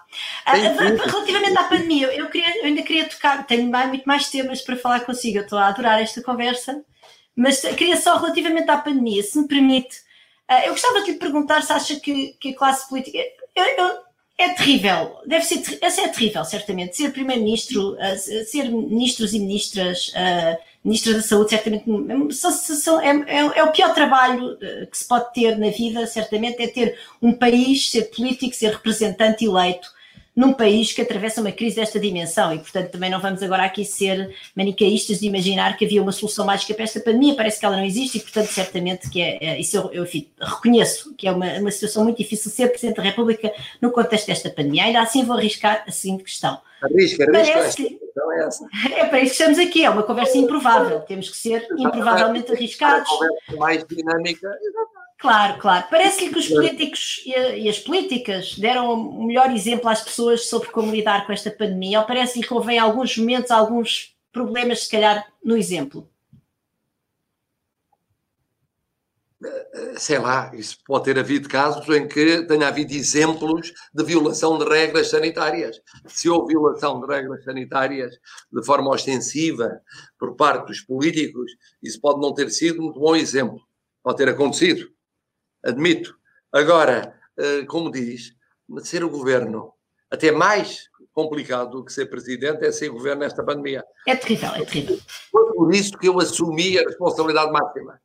Ah, relativamente à pandemia, eu, queria, eu ainda queria tocar, tenho mais, muito mais temas para falar consigo, eu estou a adorar esta conversa, mas queria só relativamente à pandemia, se me permite, ah, eu gostava de lhe perguntar se acha que, que a classe política. Eu, eu, é terrível, deve ser, essa é terrível, certamente. Ser primeiro-ministro, uh, ser ministros e ministras, uh, ministra da saúde, certamente são, são, é, é, é, o pior trabalho uh, que se pode ter na vida, certamente, é ter um país, ser político, ser representante eleito num país que atravessa uma crise desta dimensão e, portanto, também não vamos agora aqui ser manicaístas de imaginar que havia uma solução mágica para esta pandemia, parece que ela não existe e, portanto, certamente que é, é isso eu, eu enfim, reconheço que é uma, uma situação muito difícil ser Presidente da República no contexto desta pandemia. Ainda assim vou arriscar a seguinte questão. Arrisca, arrisca. É, é para isso que estamos aqui, é uma conversa improvável, temos que ser improvavelmente arriscados. Uma conversa mais dinâmica, Claro, claro. Parece-lhe que os políticos e, as políticas deram o melhor exemplo às pessoas sobre como lidar com esta pandemia, ou parece-lhe que houve alguns momentos, alguns problemas, se calhar, no exemplo? Sei lá, isso pode ter havido casos em que tenha havido exemplos de violação de regras sanitárias. Se houve violação de regras sanitárias de forma ostensiva por parte dos políticos, isso pode não ter sido um bom exemplo. Pode ter acontecido admito. Agora, eh, como diz, ser o governo, até mais complicado do que ser presidente, é ser governo nesta pandemia. É terrível, é terrível. Foi por isso que eu assumi a responsabilidade máxima.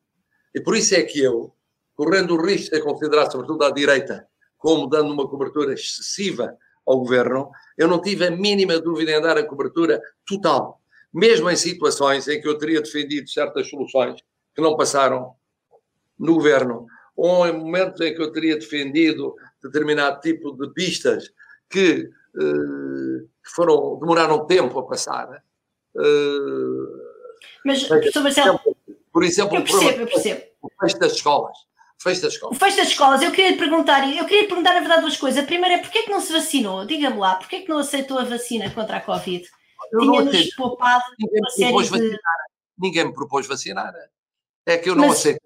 E por isso é que eu, correndo o risco de ser considerado, sobretudo à direita, como dando uma cobertura excessiva ao governo, eu não tive a mínima dúvida em dar a cobertura total. Mesmo em situações em que eu teria defendido certas soluções que não passaram no governo, ou em momentos em que eu teria defendido determinado tipo de pistas que, que foram, demoraram tempo a passar. Uh, Mas, professor Marcelo, por exemplo, eu percebo, eu percebo. o fecho das escolas. Fecho das escolas. O fecho das escolas, eu queria lhe perguntar, eu queria perguntar, na verdade, duas coisas. A primeira é porquê que não se vacinou? Diga-me lá, porquê que não aceitou a vacina contra a Covid? Tinha-nos poupado Ninguém uma série de... Vacinar. Ninguém me propôs vacinar. É que eu não Mas... aceito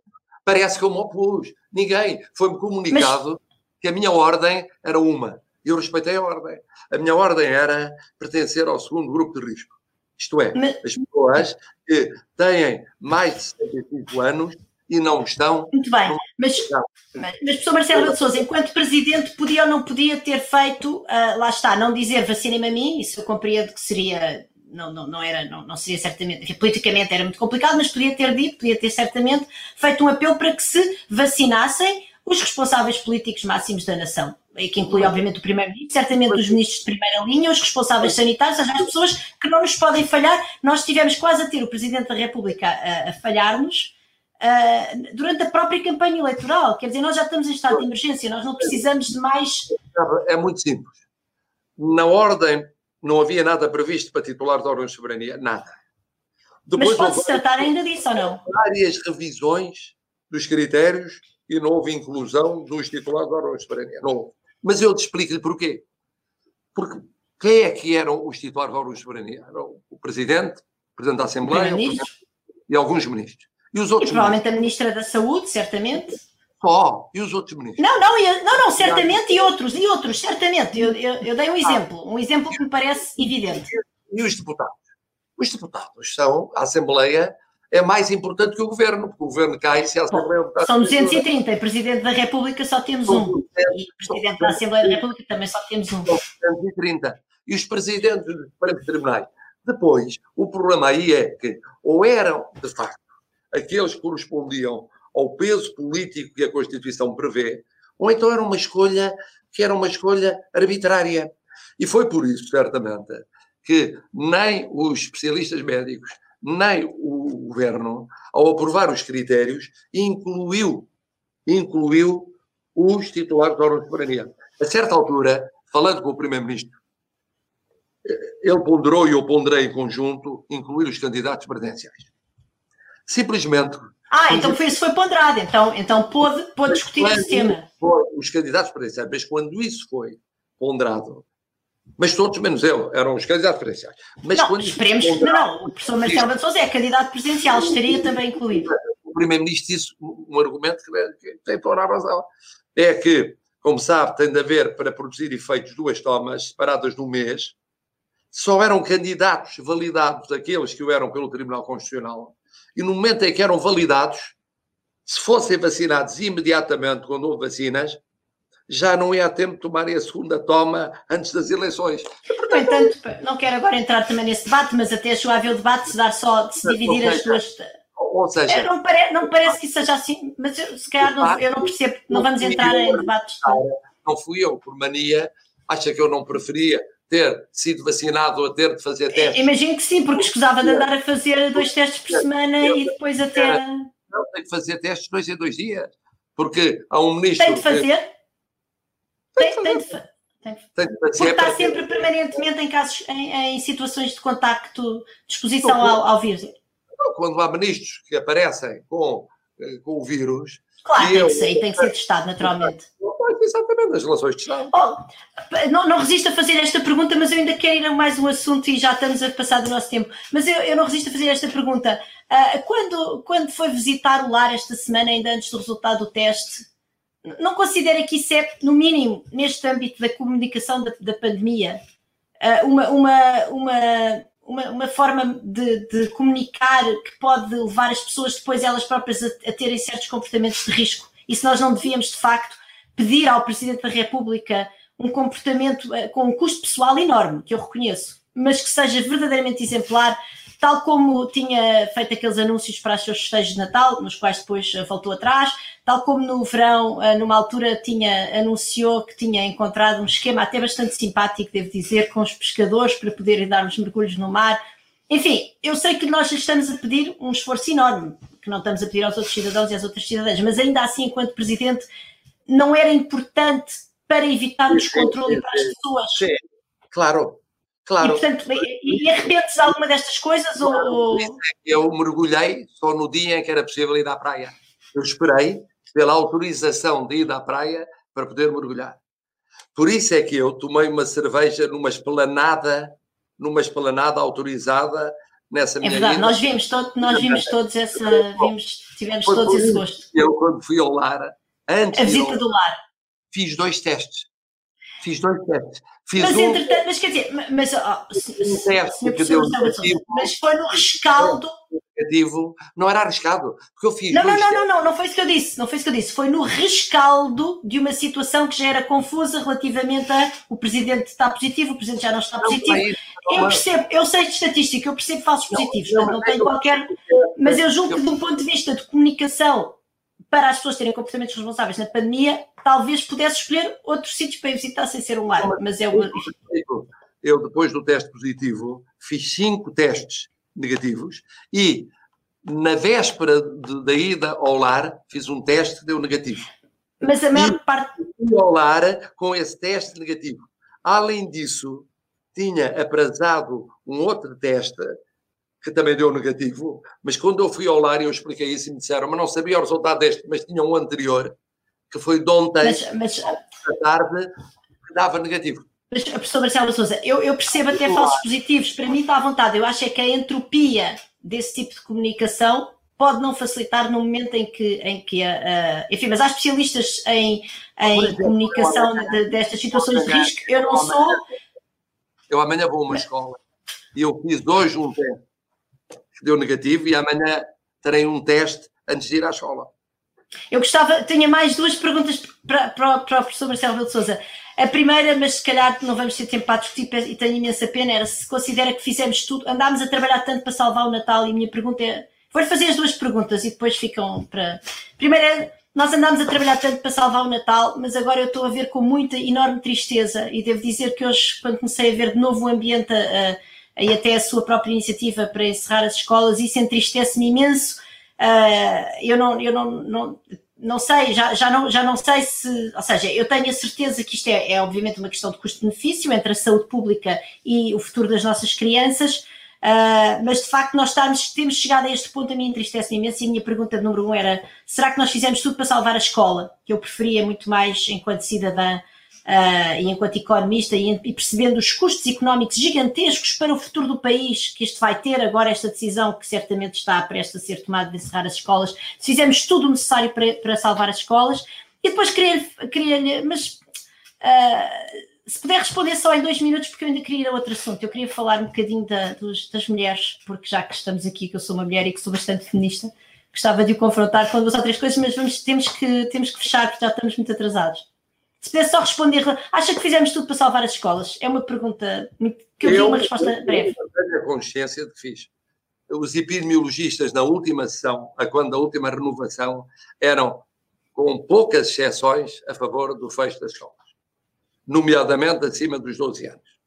parece que eu me opus. Ninguém. Foi-me comunicado Mas... que a minha ordem era uma. E eu respeitei a ordem. A minha ordem era pertencer ao segundo grupo de risco. Isto é, Mas- as pessoas que têm mais de 65 anos e não estão. Muito bem, mas, mas, mas professor Marcelo de Sousa, enquanto presidente, podia ou não podia ter feito, ah, lá está, não dizer vacinem-me a mim, isso eu compreendo que seria, não, não, não era, não, não seria certamente, enfim, politicamente era muito complicado, mas podia ter dito, podia ter certamente feito um apelo para que se vacinassem os responsáveis políticos máximos da nação, e que inclui obviamente o primeiro-ministro, certamente os ministros de primeira linha, os responsáveis sanitários, as pessoas que não nos podem falhar. Nós estivemos quase a ter o Presidente da República a, a falhar-nos, Uh, durante a própria campanha eleitoral. Quer dizer, nós já estamos em estado de emergência, nós não precisamos de mais. É muito simples. Na ordem não havia nada previsto para titular de órgãos de soberania, nada. Mas pode-se tratar ainda disso ou não? várias revisões dos critérios e não houve inclusão dos titulares de órgãos de soberania. Não houve. Mas eu te explico-lhe porquê. Porque quem é que eram os titulares de órgãos de soberania? Eram o Presidente, o Presidente da Assembleia o. Presidente e alguns ministros. E os E outros provavelmente a Ministra da Saúde, certamente. E os outros ministros? Não, não, e- não, não, certamente, e outros, e outros, certamente. Eu, eu, eu dei um exemplo, um exemplo que me parece evidente. E os deputados? Os deputados são, a Assembleia é mais importante que o Governo, porque o Governo cai se a Assembleia... votar- São 230, e Presidente da República só temos um. E Presidente da Assembleia da República também só temos um. 230. E os presidentes dos diferentes tribunais. Depois, o problema aí é que ou eram, de facto, aqueles que correspondiam ao peso político que a Constituição prevê, ou então era uma escolha que era uma escolha arbitrária. E foi por isso, certamente, que nem os especialistas médicos, nem o governo, ao aprovar os critérios, incluiu, incluiu os titulares da órgãos de soberania. A certa altura, falando com o primeiro-ministro, ele ponderou e eu ponderei em conjunto incluir os candidatos presidenciais. Simplesmente Ah, então foi, isso foi ponderado, então, então pôde, pôde discutir esse tema. foi os candidatos presidenciais, mas quando isso foi ponderado, mas todos menos eu, eram os candidatos presidenciais. Mas Não, quando esperemos que não. O professor Marcelo de Sousa é candidato presidencial, estaria também incluído. o primeiro-ministro disse um argumento que, que tem toda a razão. É que, como sabe, tem de haver para produzir efeitos duas tomas separadas no mês. Só eram candidatos validados aqueles que o eram pelo Tribunal Constitucional. E no momento em que eram validados, se fossem vacinados imediatamente quando houve vacinas, já não ia a tempo de tomarem a segunda toma antes das eleições. No entanto, não quero agora entrar também nesse debate, mas até chegou a haver o debate se dar só, de se dividir as duas. Ou seja, É, não, pare- não parece que isso seja assim, mas eu, se calhar não, eu não percebo, não vamos entrar em debates. não fui eu, por mania, acha que eu não preferia ter sido vacinado ou ter de fazer testes. Imagino que sim, porque escusava de andar a fazer dois testes por semana e depois até. Não, tem que fazer testes dois em dois dias. Porque há um ministro Tem de que fazer? Tem, tem de fazer. tem de fazer Porque está sempre permanentemente em casos, em, em situações de contacto, de exposição ao, ao vírus. quando há ministros que aparecem com, eh, com o vírus, Claro, tem eu- que ser, tem que ser testado, naturalmente. Exatamente nas relações de Estado. Oh, não, não resisto a fazer esta pergunta, mas eu ainda quero ir a mais um assunto e já estamos a passar do nosso tempo. Mas eu, eu não resisto a fazer esta pergunta. Ah, quando, quando foi visitar o lar esta semana, ainda antes do resultado do teste, não considera que isso é, no mínimo, neste âmbito da comunicação da, da pandemia, ah, uma, uma, uma, uma, uma forma de, de comunicar que pode levar as pessoas depois elas próprias a, a terem certos comportamentos de risco? E se nós não devíamos, de facto, pedir ao Presidente da República um comportamento eh, com um custo pessoal enorme, que eu reconheço, mas que seja verdadeiramente exemplar, tal como tinha feito aqueles anúncios para os seus festejos de Natal, nos quais depois eh, voltou atrás, tal como no verão, eh, numa altura, tinha, anunciou que tinha encontrado um esquema até bastante simpático, devo dizer, com os pescadores para poderem dar uns mergulhos no mar. Enfim, eu sei que nós estamos a pedir um esforço enorme, que não estamos a pedir aos outros cidadãos e às outras cidadãs, mas ainda assim, enquanto Presidente, não era importante para evitar o descontrole para as pessoas. Sim, claro, E, claro. portanto, e, e arrependes de alguma destas coisas? Ou... Eu mergulhei só no dia em que era possível ir à praia. Eu esperei pela autorização de ir à praia para poder mergulhar. Por isso é que eu tomei uma cerveja numa esplanada, numa esplanada autorizada nessa É minha verdade, ida. nós vimos, todo, nós vimos todos essa. Vimos, tivemos Foi todos esse gosto. Eu, quando fui ao lar, antes A visita ao- do lar. fiz dois testes. Fiz dois testes. Fiz Mas, um, entretanto, mas quer dizer, mas, oh, se- se- teste que deu negativo. Mas foi no rescaldo. negativo. Não era arriscado, porque eu fiz Não, não, não, não, não, não foi isso que eu disse. Não foi isso que eu disse. Foi no rescaldo de uma situação que já era confusa relativamente a o presidente está positivo, o presidente já não está positivo. é não Eu é. percebo, eu sei de estatística, eu percebo falsos positivos, não, não tenho eu- qualquer. Mas eu julgo que, de um ponto de vista de comunicação, para as pessoas terem comportamentos responsáveis na pandemia, talvez pudesse escolher outros sítios para visitar sem ser online. Mas é uma. Eu, depois do teste positivo, fiz cinco testes negativos e, na véspera de- da ida ao lar, fiz um teste que deu negativo. Mas a maior parte. Fui ao lar com esse teste negativo. Além disso, tinha aprazado um outro teste que também deu negativo, mas quando eu fui ao lar eu expliquei isso e me disseram, mas não sabia o resultado deste, mas tinha um anterior, que foi de ontem, Mas, mas, da tarde, que dava negativo. mas professor Marcelo Souza, eu, eu percebo até falsos positivos, para mim está à vontade. Eu acho é que a entropia desse tipo de comunicação pode não facilitar no momento em que, em que a, a- enfim, mas há especialistas em, em exemplo, comunicação amanhã- de- destas situações de risco. Eu não sou. Eu amanhã vou a uma escola e eu fiz hoje um teste que deu negativo e amanhã terei um teste antes de ir à escola. Eu gostava, tinha mais duas perguntas para, para, para o professor Marcelo Rebelo de Souza. A primeira, mas se calhar não vamos ter tempo para discutir e tenho imensa pena, era se considera que fizemos tudo, andámos a trabalhar tanto para salvar o Natal e a minha pergunta é, vou-lhe fazer as duas perguntas e depois ficam para... Primeira, nós andámos a trabalhar tanto para salvar o Natal, mas agora eu estou a ver com muita, enorme tristeza e devo dizer que hoje, quando comecei a ver de novo o ambiente a, a, e até a sua própria iniciativa para encerrar as escolas, isso entristece-me imenso. Uh, eu não, eu não, não, não sei, já, já, não, já não sei se, ou seja, eu tenho a certeza que isto é, é obviamente uma questão de custo-benefício entre a saúde pública e o futuro das nossas crianças, uh, mas de facto nós estamos, temos chegado a este ponto, a mim entristece-me imenso e a minha pergunta número um era, será que nós fizemos tudo para salvar a escola? Que eu preferia muito mais enquanto cidadã Uh, enquanto economista e, e, percebendo os custos económicos gigantescos para o futuro do país que isto vai ter, agora esta decisão que certamente está prestes a ser tomada de encerrar as escolas, se tudo o necessário para, para salvar as escolas, e depois queria, queria mas uh, se puder responder só em dois minutos, porque eu ainda queria ir a outro assunto, eu queria falar um bocadinho da, dos, das mulheres, porque já que estamos aqui, que eu sou uma mulher e que sou bastante feminista, gostava de o confrontar com duas ou três coisas, mas vamos, temos, que, temos que fechar porque já estamos muito atrasados. Se pudesse só responder, acha que fizemos tudo para salvar as escolas? É uma pergunta que eu vi uma resposta breve. Eu tenho a consciência de que fiz. Os epidemiologistas, na última sessão, a quando da última renovação, eram, com poucas exceções, a favor do fecho das escolas, nomeadamente acima dos 12 anos.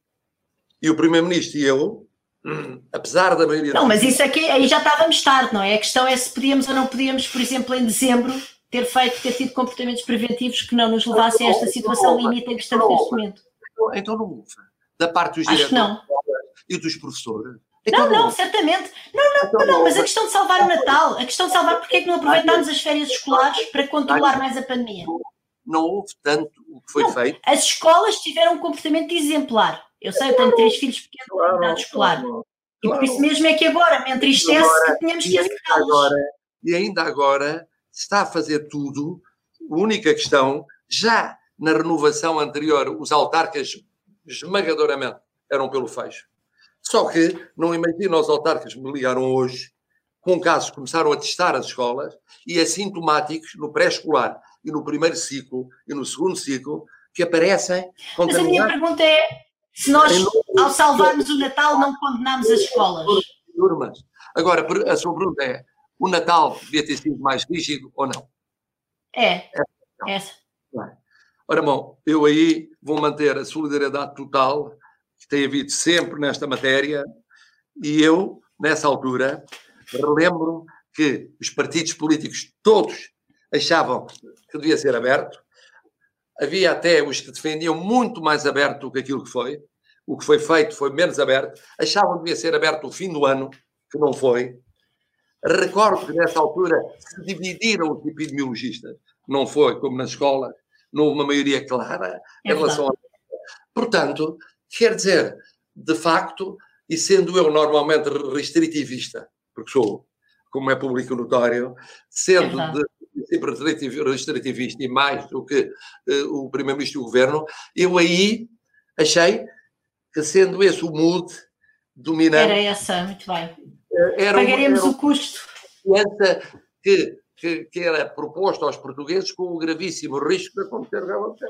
E o Primeiro-Ministro e eu, apesar da maioria. Não, mas isso aqui aí já estávamos tarde, não é? A questão é se podíamos ou não podíamos, por exemplo, em dezembro, ter feito, ter tido comportamentos preventivos que não nos levassem a esta situação limite em que estamos neste momento. Então não houve. Da parte dos Acho não. e dos professores. Então não, não, não, certamente. Não, não, não, não, mas a questão de salvar o Natal, a questão de salvar porque é que não aproveitámos as férias escolares para controlar mais a pandemia? Não houve tanto o que foi não, feito. As escolas tiveram um comportamento exemplar. Eu sei, eu tenho três filhos pequenos claro, idade escolar. E por isso mesmo é que agora me entristece agora, que tenhamos que agora E ainda agora está a fazer tudo. A única questão, já na renovação anterior, os autarcas esmagadoramente eram pelo fecho. Só que, não imagino os autarcas que me ligaram hoje, com casos que começaram a testar as escolas e assintomáticos no pré-escolar e no primeiro ciclo e no segundo ciclo que aparecem Mas a minha pergunta é se nós, ao salvarmos o Natal, não condenamos as escolas. Agora, a sua pergunta é: o Natal devia ter sido mais rígido ou não? É. Essa. Ora, bom, eu aí vou manter a solidariedade total que tem havido sempre nesta matéria e eu, nessa altura, relembro que os partidos políticos todos achavam que devia ser aberto. Havia até os que defendiam muito mais aberto do que aquilo que foi. O que foi feito foi menos aberto. Achavam que devia ser aberto o fim do ano, que não foi. Recordo que nessa altura se dividiram os epidemiologistas. Não foi como nas escolas, não houve uma maioria clara é em relação a. Portanto, quer dizer, de facto, e sendo eu normalmente restritivista, porque sou, como é público notório, sendo é de sempre restritivista e mais do que uh, o Primeiro-Ministro do Governo, eu aí achei que, sendo esse o mood dominante. Era essa, muito bem. Era Pagaremos uma, era o custo. Que, que, que, era proposto aos portugueses com o gravíssimo risco de acontecer realmente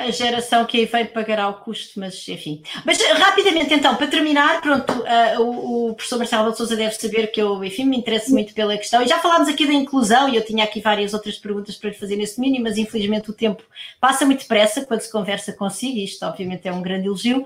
a geração que aí vem pagará o custo, mas enfim. Mas rapidamente então, para terminar, pronto, uh, o, o, professor Marcelo de Souza deve saber que eu, enfim, me interesso muito pela questão e já falámos aqui da inclusão e eu tinha aqui várias outras perguntas para lhe fazer nesse domínio, mas infelizmente o tempo passa muito depressa quando se conversa consigo e isto obviamente é um grande elogio.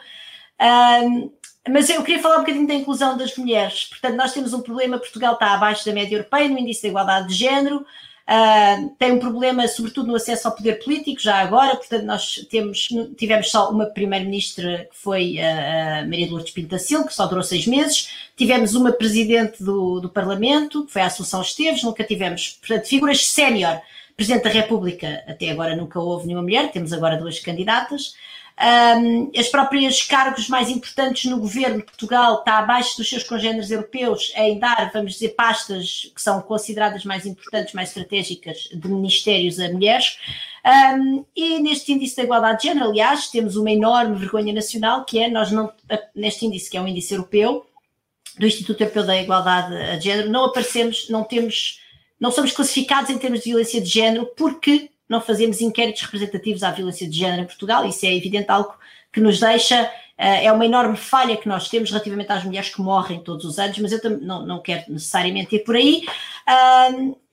Uh, mas eu queria falar um bocadinho da inclusão das mulheres. Portanto, nós temos um problema, Portugal está abaixo da média europeia no índice de igualdade de género, Uh, tem um problema, sobretudo, no acesso ao poder político, já agora, portanto, nós temos, tivemos só uma primeira-ministra que foi a, Maria Lourdes Pinto da Silva, que só durou seis meses, tivemos uma presidente do, do Parlamento, que foi a Assunção Esteves, nunca tivemos, portanto, figuras sénior. Presidente da República, até agora nunca houve nenhuma mulher, temos agora duas candidatas. Um, as próprias cargos mais importantes no governo de Portugal está abaixo dos seus congêneres europeus em dar, vamos dizer, pastas que são consideradas mais importantes, mais estratégicas de ministérios a mulheres. Um, e neste índice da igualdade de género, aliás, temos uma enorme vergonha nacional, que é nós não, neste índice, que é um índice europeu, do Instituto Europeu da Igualdade de Género, não aparecemos, não temos, não somos classificados em termos de violência de género porque não fazemos inquéritos representativos à violência de género em Portugal, isso é evidente algo que nos deixa, é uma enorme falha que nós temos relativamente às mulheres que morrem todos os anos, mas eu não, não quero necessariamente ir por aí.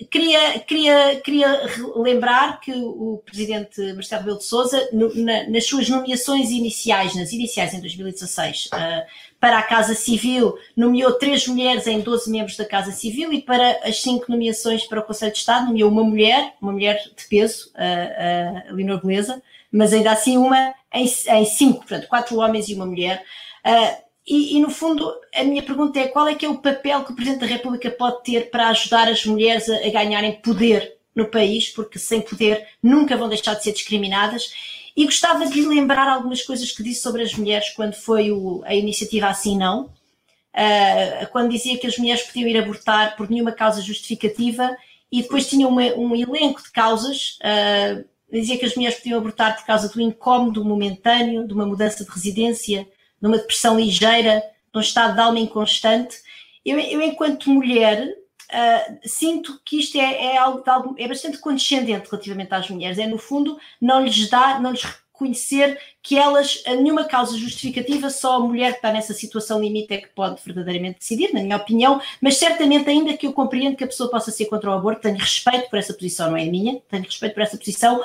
Queria, queria, queria lembrar que o presidente Marcelo Rebelo de Sousa, no, na, nas suas nomeações iniciais, nas iniciais em 2016, uh, para a Casa Civil, nomeou três mulheres em 12 membros da Casa Civil e para as cinco nomeações para o Conselho de Estado nomeou uma mulher, uma mulher de peso, a, a Leonor Beleza, mas ainda assim uma em, em, cinco, portanto, quatro homens e uma mulher. Uh, e, e, no fundo, a minha pergunta é qual é que é o papel que o Presidente da República pode ter para ajudar as mulheres a, a ganharem poder no país, porque sem poder nunca vão deixar de ser discriminadas e gostava de lhe lembrar algumas coisas que disse sobre as mulheres quando foi o, a iniciativa Assim Não, uh, quando dizia que as mulheres podiam ir abortar por nenhuma causa justificativa e depois tinha uma, um elenco de causas. Uh, dizia que as mulheres podiam abortar por causa do incómodo momentâneo, de uma mudança de residência, de uma depressão ligeira, de um estado de alma inconstante. Eu, eu enquanto mulher, Uh, sinto que isto é, é, algo, é bastante condescendente relativamente às mulheres. É, no fundo, não lhes dar, não lhes reconhecer que elas, a nenhuma causa justificativa, só a mulher que está nessa situação limite é que pode verdadeiramente decidir, na minha opinião, mas certamente, ainda que eu compreendo que a pessoa possa ser contra o aborto, tenho respeito por essa posição, não é minha, tenho respeito por essa posição,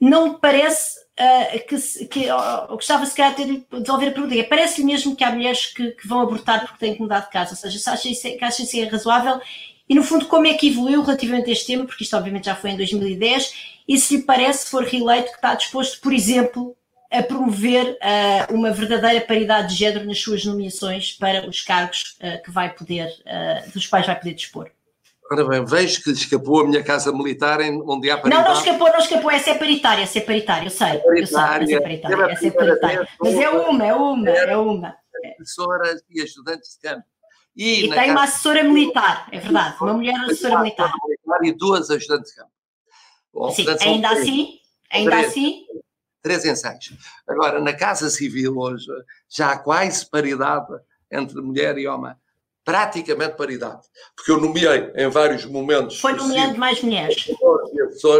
não me parece uh, que, que uh, gostava se calhar de desenvolver a pergunta, é, parece-lhe mesmo que há mulheres que, que, vão abortar porque têm que mudar de casa, ou seja, se acha isso, acha isso é razoável e, no fundo, como é que evoluiu relativamente a este tema, porque isto obviamente já foi em 2010, e se lhe parece, se for reeleito, que está disposto, por exemplo, a promover uh, uma verdadeira paridade de género nas suas nomeações para os cargos uh, que vai poder, uh, dos quais vai poder dispor. Ora bem, vejo que escapou a minha casa militar em, onde há paridade. Não, não escapou, não escapou, essa é paritária, essa é paritária, eu sei, é paritária, eu sei, essa é paritária, essa é paritária. Mas é uma, é uma, é uma. Professoras e ajudantes de campo. E, e tem uma assessora militar, é verdade, uma mulher assessora militar. E duas ajudantes de campo. Bom, Sim, ainda três, assim, ainda três, assim. Três ensaios. Agora, na Casa Civil hoje, já há quase paridade entre mulher e homem. Praticamente paridade. Porque eu nomeei em vários momentos. Foi nomeando mais mulheres.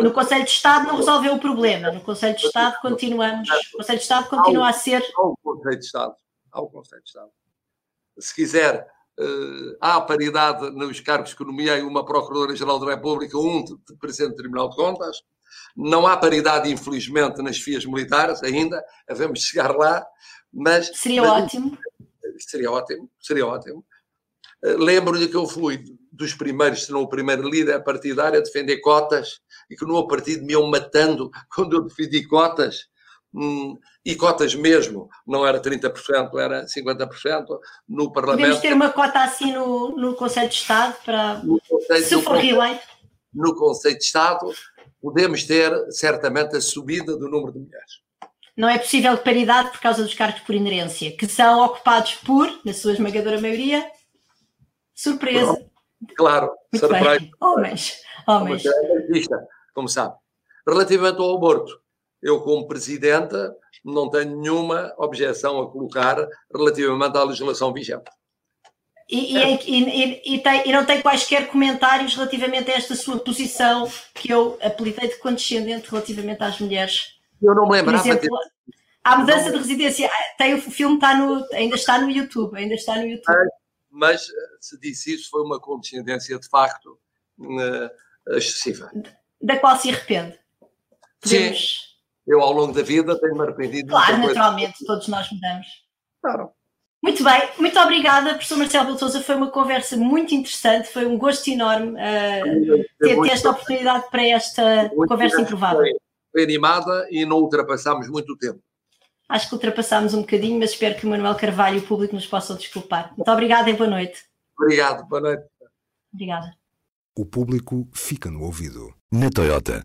No Conselho de Estado não resolveu o problema. No Conselho de Estado continuamos. O Conselho de Estado continua a ser. Ao Conselho de Estado. Ao Conselho de Estado. Se quiser Uh, há paridade nos cargos que nomeei uma Procuradora-Geral da República, um de, de Presidente do Tribunal de Contas. Não há paridade, infelizmente, nas FIAs militares ainda, havemos de chegar lá, mas... Seria mas, ótimo. Seria ótimo, seria ótimo. Uh, Lembro-lhe que eu fui dos primeiros, se não o primeiro líder partidário a defender cotas e que no meu partido me iam matando quando eu defendi cotas Hum, e cotas mesmo, não era 30%, era 50% no Parlamento. Podemos ter uma cota assim no, no Conselho de Estado para se for reeleito? No Conselho de Estado podemos ter certamente a subida do número de mulheres. Não é possível paridade por causa dos cargos por inerência, que são ocupados por, na sua esmagadora maioria, surpresa, Claro, Muito surprise. bem. Homens, homens. Como sabe. Relativamente ao aborto, eu, como presidenta, não tenho nenhuma objeção a colocar relativamente à legislação vigente. E, e, e, e, tem, e, não tem quaisquer comentários relativamente a esta sua posição que eu apelidei de condescendente relativamente às mulheres. Eu não me lembrava. Por exemplo, a mudança de residência, tem, o filme está no, ainda está no YouTube, ainda está no YouTube. Mas se disse isso, foi uma condescendência de facto uh, excessiva. Da qual se arrepende? Podemos... Sim, eu ao longo da vida tenho-me arrependido. Claro, naturalmente, coisa. todos nós mudamos. Claro. Muito bem, muito obrigada, professor Marcelo Beltosa. Foi uma conversa muito interessante, foi um gosto enorme uh, ter, ter esta oportunidade para esta conversa improvável. Foi, foi animada e não ultrapassámos muito tempo. Acho que ultrapassámos um bocadinho, mas espero que o Manuel Carvalho e o público nos possam desculpar. Muito obrigada e boa noite. Obrigado, boa noite. Obrigada. O público fica no ouvido. Na Toyota,